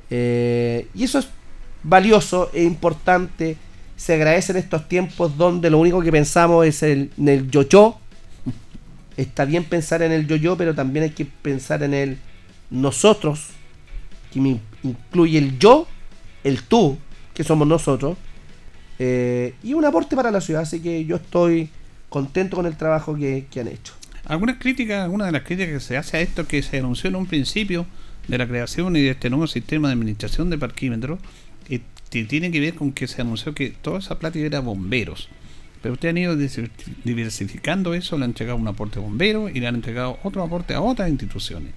Eh, y eso es valioso e importante. Se agradece en estos tiempos donde lo único que pensamos es el- en el yo-yo. Está bien pensar en el yo-yo, pero también hay que pensar en el nosotros, que me incluye el yo, el tú, que somos nosotros, eh, y un aporte para la ciudad. Así que yo estoy contento con el trabajo que, han hecho. Algunas críticas, alguna de las críticas que se hace a esto que se anunció en un principio de la creación y de este nuevo sistema de administración de parquímetros, tiene que ver con que se anunció que toda esa plata iba a bomberos. Pero ustedes han ido diver- diversificando eso, le han entregado un aporte a bomberos y le han entregado otro aporte a otras instituciones.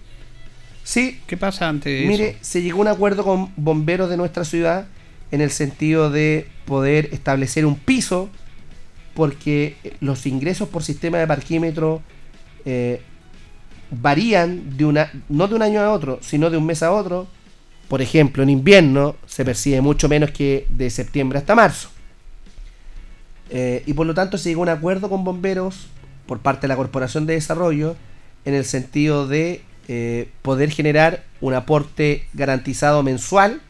Sí. ¿Qué pasa ante Mire, eso? se llegó a un acuerdo con bomberos de nuestra ciudad en el sentido de poder establecer un piso porque los ingresos por sistema de parquímetro eh, varían de una, no de un año a otro, sino de un mes a otro. Por ejemplo, en invierno se percibe mucho menos que de septiembre hasta marzo. Eh, y por lo tanto se llegó a un acuerdo con bomberos por parte de la Corporación de Desarrollo en el sentido de eh, poder generar un aporte garantizado mensual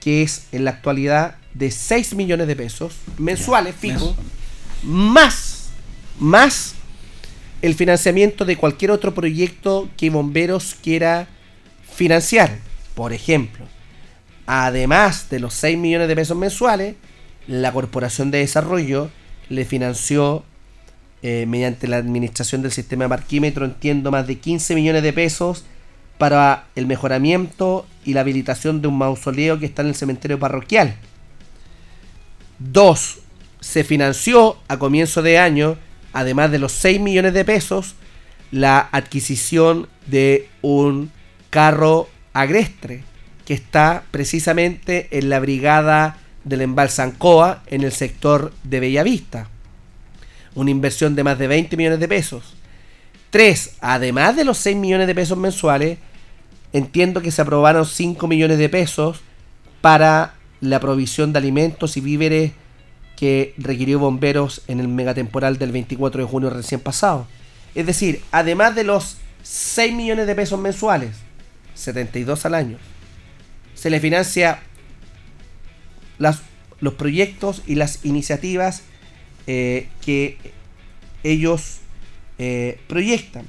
que es en la actualidad de 6 millones de pesos mensuales fijos, más, más el financiamiento de cualquier otro proyecto que Bomberos quiera financiar. Por ejemplo, además de los 6 millones de pesos mensuales, la Corporación de Desarrollo le financió eh, mediante la administración del sistema de parquímetro, entiendo, más de 15 millones de pesos para el mejoramiento y la habilitación de un mausoleo que está en el cementerio parroquial. Dos, se financió a comienzo de año, además de los 6 millones de pesos, la adquisición de un carro agrestre que está precisamente en la brigada del Embalsancoa en el sector de Bellavista. Una inversión de más de 20 millones de pesos. Tres, además de los 6 millones de pesos mensuales, entiendo que se aprobaron 5 millones de pesos para la provisión de alimentos y víveres que requirió bomberos en el megatemporal del 24 de junio recién pasado. Es decir, además de los 6 millones de pesos mensuales, 72 al año, se le financia los proyectos y las iniciativas eh, que ellos eh, proyectan.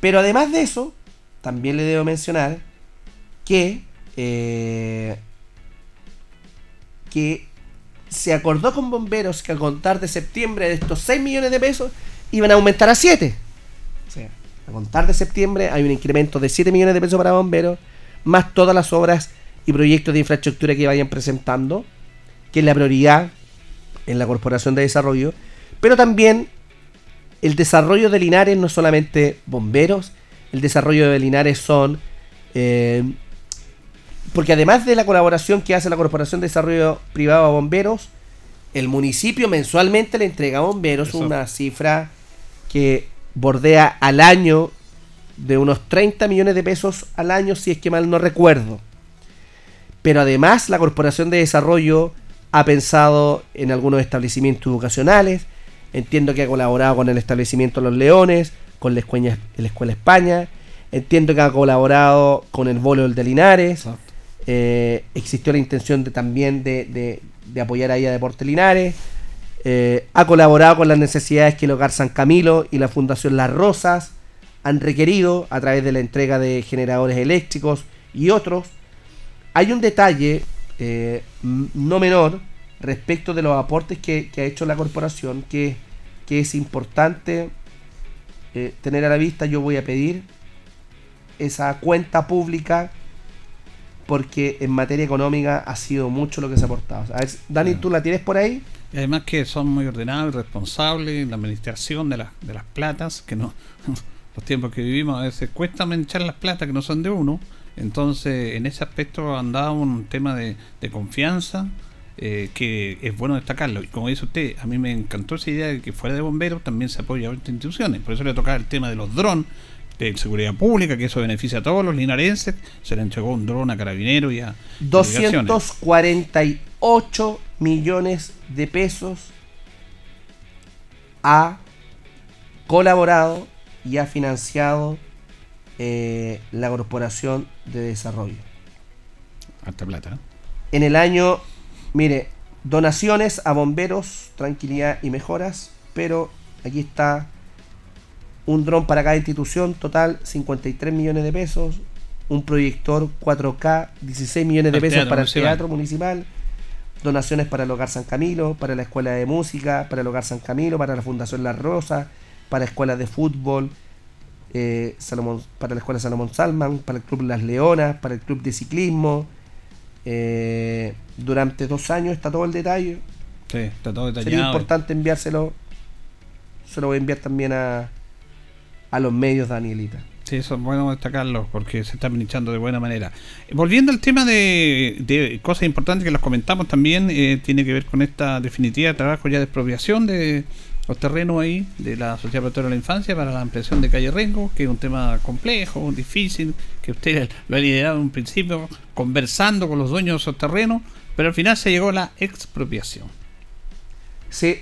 Pero además de eso, también le debo mencionar que, eh, que se acordó con bomberos que al contar de septiembre de estos 6 millones de pesos iban a aumentar a 7. O sea, a contar de septiembre hay un incremento de 7 millones de pesos para bomberos, más todas las obras y proyectos de infraestructura que vayan presentando, que es la prioridad en la Corporación de Desarrollo, pero también el desarrollo de Linares no solamente bomberos, el desarrollo de Linares son... eh, porque además de la colaboración que hace la Corporación de Desarrollo Privado a Bomberos, el municipio mensualmente le entrega a Bomberos Eso. una cifra que bordea al año de unos 30 millones de pesos al año, si es que mal no recuerdo. Pero además la Corporación de Desarrollo ha pensado en algunos establecimientos educacionales. Entiendo que ha colaborado con el establecimiento Los Leones, con la Escuela, la Escuela España. Entiendo que ha colaborado con el Bolo de Linares. Eh, existió la intención de, también de, de- de apoyar ahí a Deporte Linares. Eh, ha colaborado con las necesidades que el Hogar San Camilo y la Fundación Las Rosas han requerido a través de la entrega de generadores eléctricos y otros. Hay un detalle eh, no menor respecto de los aportes que, que ha hecho la corporación que, que es importante eh, tener a la vista. Yo voy a pedir esa cuenta pública porque en materia económica ha sido mucho lo que se ha aportado. A ver, Dani, ¿tú la tienes por ahí? Y además que son muy ordenados y responsables en la administración de, las de las platas, que no los tiempos que vivimos a veces cuesta manchar las platas que no son de uno. Entonces, en ese aspecto han dado un tema de, confianza eh, que es bueno destacarlo. Y como dice usted, a mí me encantó esa idea de que fuera de bomberos también se apoya a otras instituciones. Por eso le tocaba el tema de los drones de seguridad pública, que eso beneficia a todos los linarenses. Se le entregó un dron a carabineros y a delegaciones. 248 millones de pesos ha colaborado y ha financiado eh, la Corporación de Desarrollo. Harta plata. ¿eh? En el año, mire, donaciones a bomberos, tranquilidad y mejoras, pero aquí está un dron para cada institución, total 53 millones de pesos, un proyector 4K, 16 millones de pesos teatro para el teatro municipal, donaciones para el Hogar San Camilo, para la Escuela de Música, para el Hogar San Camilo, para la Fundación La Rosa, para escuelas de fútbol, eh, Salomón, para la Escuela Salomón Salman, para el Club Las Leonas, para el Club de Ciclismo. eh, durante dos años está todo el detalle. Sí, está todo Sería detallado. importante enviárselo. Se lo voy a enviar también a, a los medios, Danielita. Sí, eso es bueno destacarlo porque se está administrando de buena manera. Volviendo al tema de, de cosas importantes que los comentamos también, eh, tiene que ver con esta definitiva de trabajo ya de expropiación de los terrenos ahí de la Sociedad Protectora de la Infancia para la ampliación de calle Rengo, que es un tema complejo, difícil, que usted lo ha liderado en un principio conversando con los dueños de esos terrenos, pero al final se llegó a la expropiación. Sí,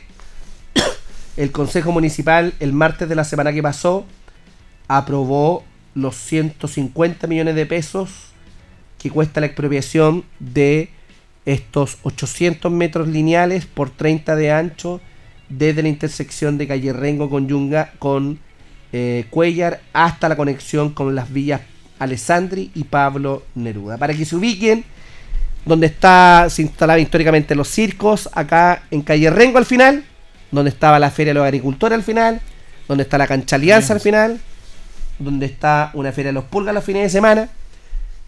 el Consejo Municipal el martes de la semana que pasó aprobó los 150 millones de pesos que cuesta la expropiación de estos 800 metros lineales por 30 de ancho desde la intersección de calle Rengo con Yunga con eh, Cuellar hasta la conexión con las villas Alessandri y Pablo Neruda. Para que se ubiquen, donde está, se instalaba históricamente los circos, acá en calle Rengo al final, donde estaba la Feria de los Agricultores al final, donde está la Cancha Alianza al final, donde está una Feria de los Pulgas los fines de semana,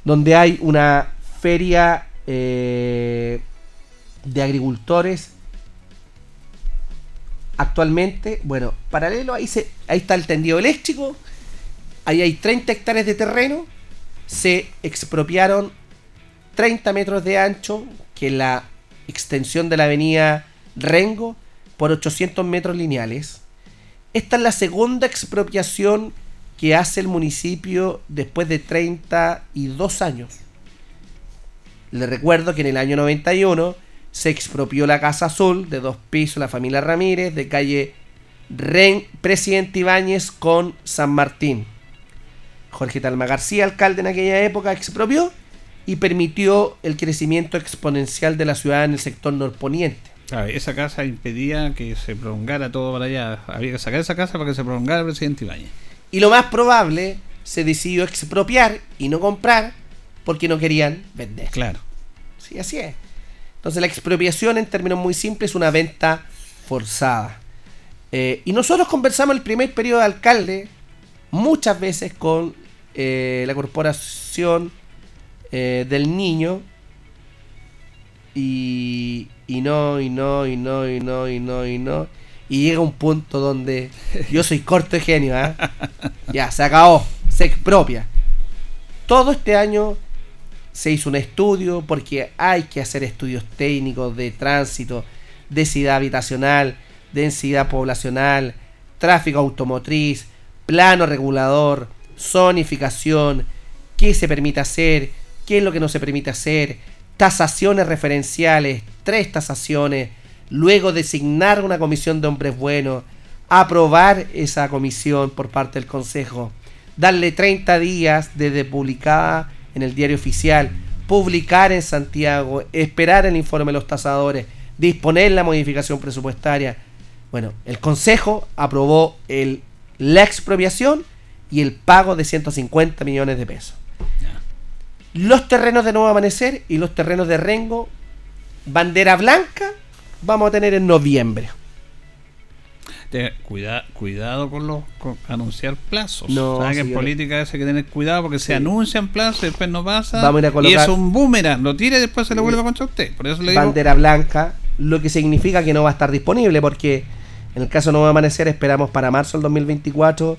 donde hay una feria eh, de agricultores actualmente, bueno, paralelo, ahí, se, ahí está el tendido eléctrico, ahí hay 30 hectáreas de terreno, se expropiaron 30 metros de ancho, que es la extensión de la avenida Rengo, por 800 metros lineales. Esta es la segunda expropiación que hace el municipio después de 32 años. Le recuerdo que en el año 91 se expropió la Casa Azul de dos pisos, la familia Ramírez, de calle Ren, Presidente Ibáñez con San Martín. Jorge Talma García, alcalde en aquella época, expropió y permitió el crecimiento exponencial de la ciudad en el sector norponiente. Claro, esa casa impedía que se prolongara todo para allá. Había que sacar esa casa para que se prolongara el presidente Ibáñez. Y lo más probable, se decidió expropiar y no comprar porque no querían vender. Claro. Sí, así es. Entonces la expropiación en términos muy simples es una venta forzada. Eh, y nosotros conversamos el primer periodo de alcalde muchas veces con eh, la corporación eh, del niño y, y no, y no, y no, y no, y no, y no. Y llega un punto donde yo soy corto de genio, ¿ah? Ya, se acabó, se expropia. Todo este año se hizo un estudio porque hay que hacer estudios técnicos de tránsito, densidad habitacional, densidad poblacional, tráfico automotriz, plano regulador, zonificación, qué se permite hacer, qué es lo que no se permite hacer, tasaciones referenciales, tres tasaciones, luego designar una comisión de hombres buenos, aprobar esa comisión por parte del Consejo, darle 30 días desde publicada en el diario oficial, publicar en Santiago, esperar el informe de los tasadores, disponer la modificación presupuestaria. Bueno, el Consejo aprobó el, la expropiación y el pago de 150 millones de pesos. Los terrenos de Nuevo Amanecer y los terrenos de Rengo, bandera blanca, vamos a tener en noviembre. Cuida- cuidado con los con anunciar plazos. No, ¿Sabes que en política hay que tener cuidado porque se anuncian plazos y después no pasa. Vamos a a Y es un boomerang. Lo tira y después se lo vuelve contra usted. Por eso le digo. bandera blanca, lo que significa que no va a estar disponible porque en el caso de Nuevo Amanecer esperamos para marzo del 2024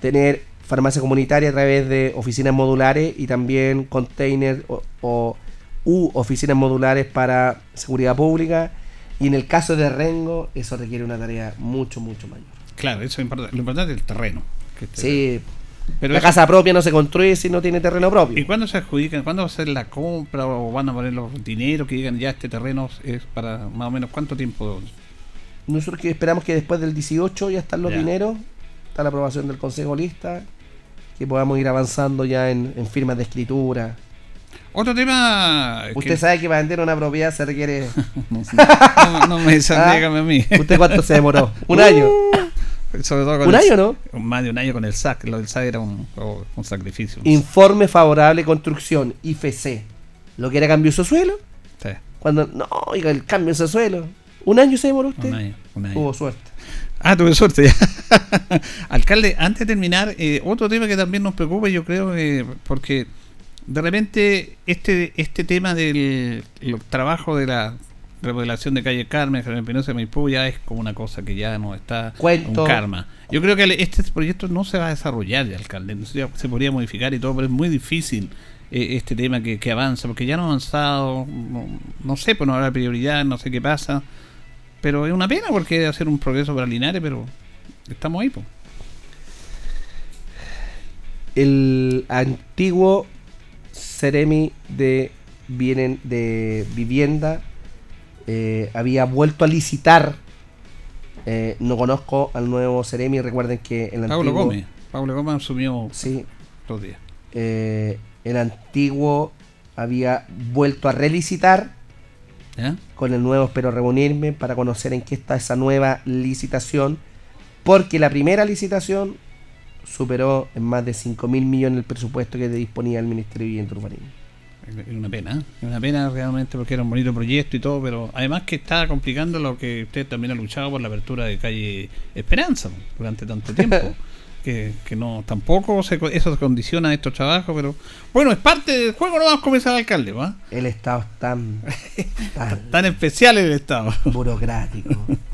tener farmacia comunitaria a través de oficinas modulares y también containers o, o- u oficinas modulares para seguridad pública y en el caso de Rengo eso requiere una tarea mucho mucho mayor. Claro, eso es importante. Lo importante es el terreno. que Sí, Pero la eso- casa propia no se construye si no tiene terreno propio. ¿Y cuándo se adjudican? ¿Cuándo va a ser la compra o van a poner los dineros que digan ya este terreno es para más o menos cuánto tiempo? Nosotros que esperamos que después del 18 ya están los Ya. dineros, está la aprobación del Consejo Lista, que podamos ir avanzando ya en, en firmas de escritura. Otro tema. Usted que- sabe que para vender una propiedad se requiere. no, no, no me desandígame Ah, a mí. ¿Usted cuánto se demoró? ¿Un año? Sobre todo con ¿Un el- año, no? Más de un año con el SAC. Lo del SAC era un, oh, un sacrificio. Informe favorable construcción, IFC. ¿Lo que era cambio de suelo? Sí. Cuando, no, oiga, el cambio de suelo. ¿Un año se demoró usted? Un año, un año. Tuvo suerte. Ah, tuve suerte ya. Alcalde, antes de terminar, eh, otro tema que también nos preocupa, yo creo, eh, porque de repente este este tema del el trabajo de la remodelación de calle Carmen, Javier Espinosa y Maipú ya es como una cosa que ya no está Cuento. un karma. Yo creo que este proyecto no se va a desarrollar de alcalde, no se, se podría modificar y todo, pero es muy difícil eh, este tema que, que avanza, porque ya no ha avanzado, no, no sé, pues no habrá prioridad, no sé qué pasa, pero es una pena porque debe hacer un progreso para Linares, pero estamos ahí, pues. El antiguo Ceremi de, vienen de vivienda eh, había vuelto a licitar. Eh, no conozco al nuevo Ceremi. Recuerden que el Pablo antiguo. Gómez, Pablo Gómez asumió Sí. dos días. eh, el antiguo había vuelto a relicitar. ¿Ya? Con el nuevo espero reunirme para conocer en qué está esa nueva licitación. Porque la primera licitación superó en más de 5 mil millones el presupuesto que disponía el Ministerio de Vivienda Urbanismo. Es una pena, ¿eh? una pena realmente porque era un bonito proyecto y todo, pero además que está complicando lo que usted también ha luchado por la apertura de calle Esperanza durante tanto tiempo. que, que no tampoco se, eso condiciona estos trabajos, pero bueno, es parte del juego, no vamos a comenzar alcalde, ¿va? El Estado es tan, tan, Tan especial el Estado. burocrático.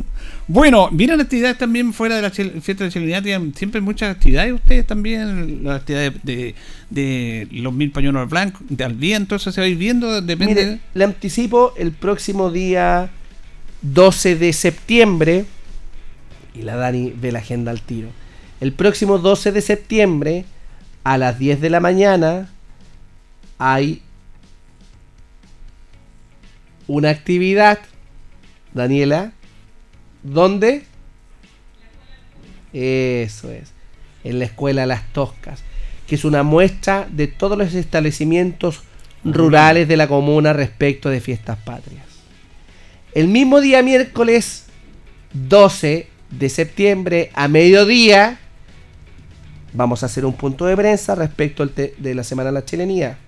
Bueno, ¿vieron actividades también fuera de la fiesta de Chilenidad? Tienen siempre muchas actividades ustedes también, las actividades de, los mil pañuelos blancos, de al viento, eso se va a ir viendo, depende. Le anticipo el próximo día 12 de septiembre. Y la Dani ve la agenda al tiro. El próximo 12 de septiembre, a las 10 de la mañana, hay una actividad, Daniela, ¿dónde? Eso es, en la escuela Las Toscas, que es una muestra de todos los establecimientos rurales de la comuna respecto de fiestas patrias. El mismo día miércoles 12 de septiembre a mediodía vamos a hacer un punto de prensa respecto al de la Semana de la Chilenía.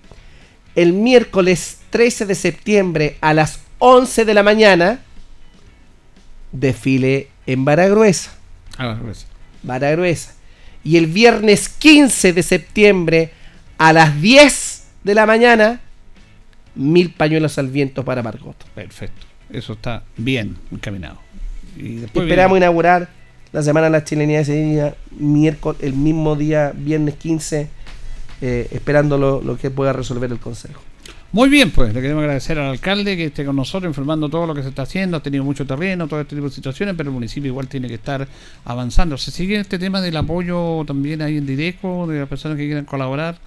El miércoles 13 de septiembre a las 11 de la mañana desfile en Baragruesa. Ah, pues. Baragruesa. Y el viernes 15 de septiembre a las 10 de la mañana, mil pañuelos al viento para Margot. Perfecto. Eso está bien encaminado. Y Esperamos viene- inaugurar la semana de la chilenidad ese día, miércoles, el mismo día, viernes 15, eh, esperando lo, lo que pueda resolver el Consejo. Muy bien, pues le queremos agradecer al alcalde que esté con nosotros informando todo lo que se está haciendo. Ha tenido mucho terreno, todo este tipo de situaciones, pero el municipio igual tiene que estar avanzando. ¿Se sigue este tema del apoyo también ahí en directo de las personas que quieran colaborar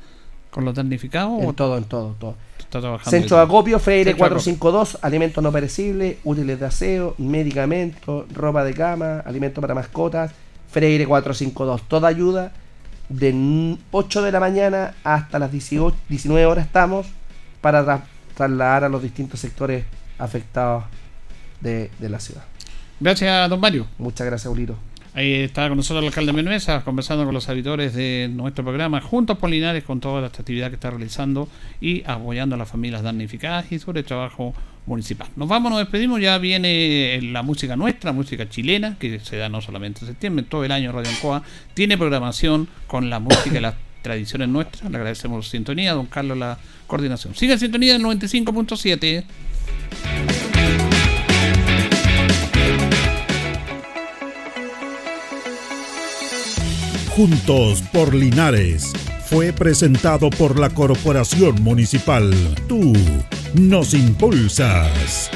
con los damnificados? En ¿O todo, en todo, todo. está trabajando Centro de acopio, Freire Centro de acopio. 452, alimentos no perecibles, útiles de aseo, medicamentos, ropa de cama, alimentos para mascotas, Freire 452, toda ayuda de n- 8 de la mañana hasta las 18, 19 horas estamos para tra- trasladar a los distintos sectores afectados de, de la ciudad. Gracias, don Mario. Muchas gracias, Ulito. Ahí está con nosotros el alcalde Menuesa, conversando con los auditores de nuestro programa, juntos por Linares, con toda la actividad que está realizando y apoyando a las familias damnificadas y sobre el trabajo municipal. Nos vamos, nos despedimos, ya viene la música nuestra, música chilena, que se da no solamente en septiembre, todo el año Radio Ancoa tiene programación con la música y las tradiciones nuestras. Le agradecemos sintonía, don Carlos, la coordinación. Siga en sintonía del 95.7. Juntos por Linares fue presentado por la Corporación Municipal. Tú nos impulsas.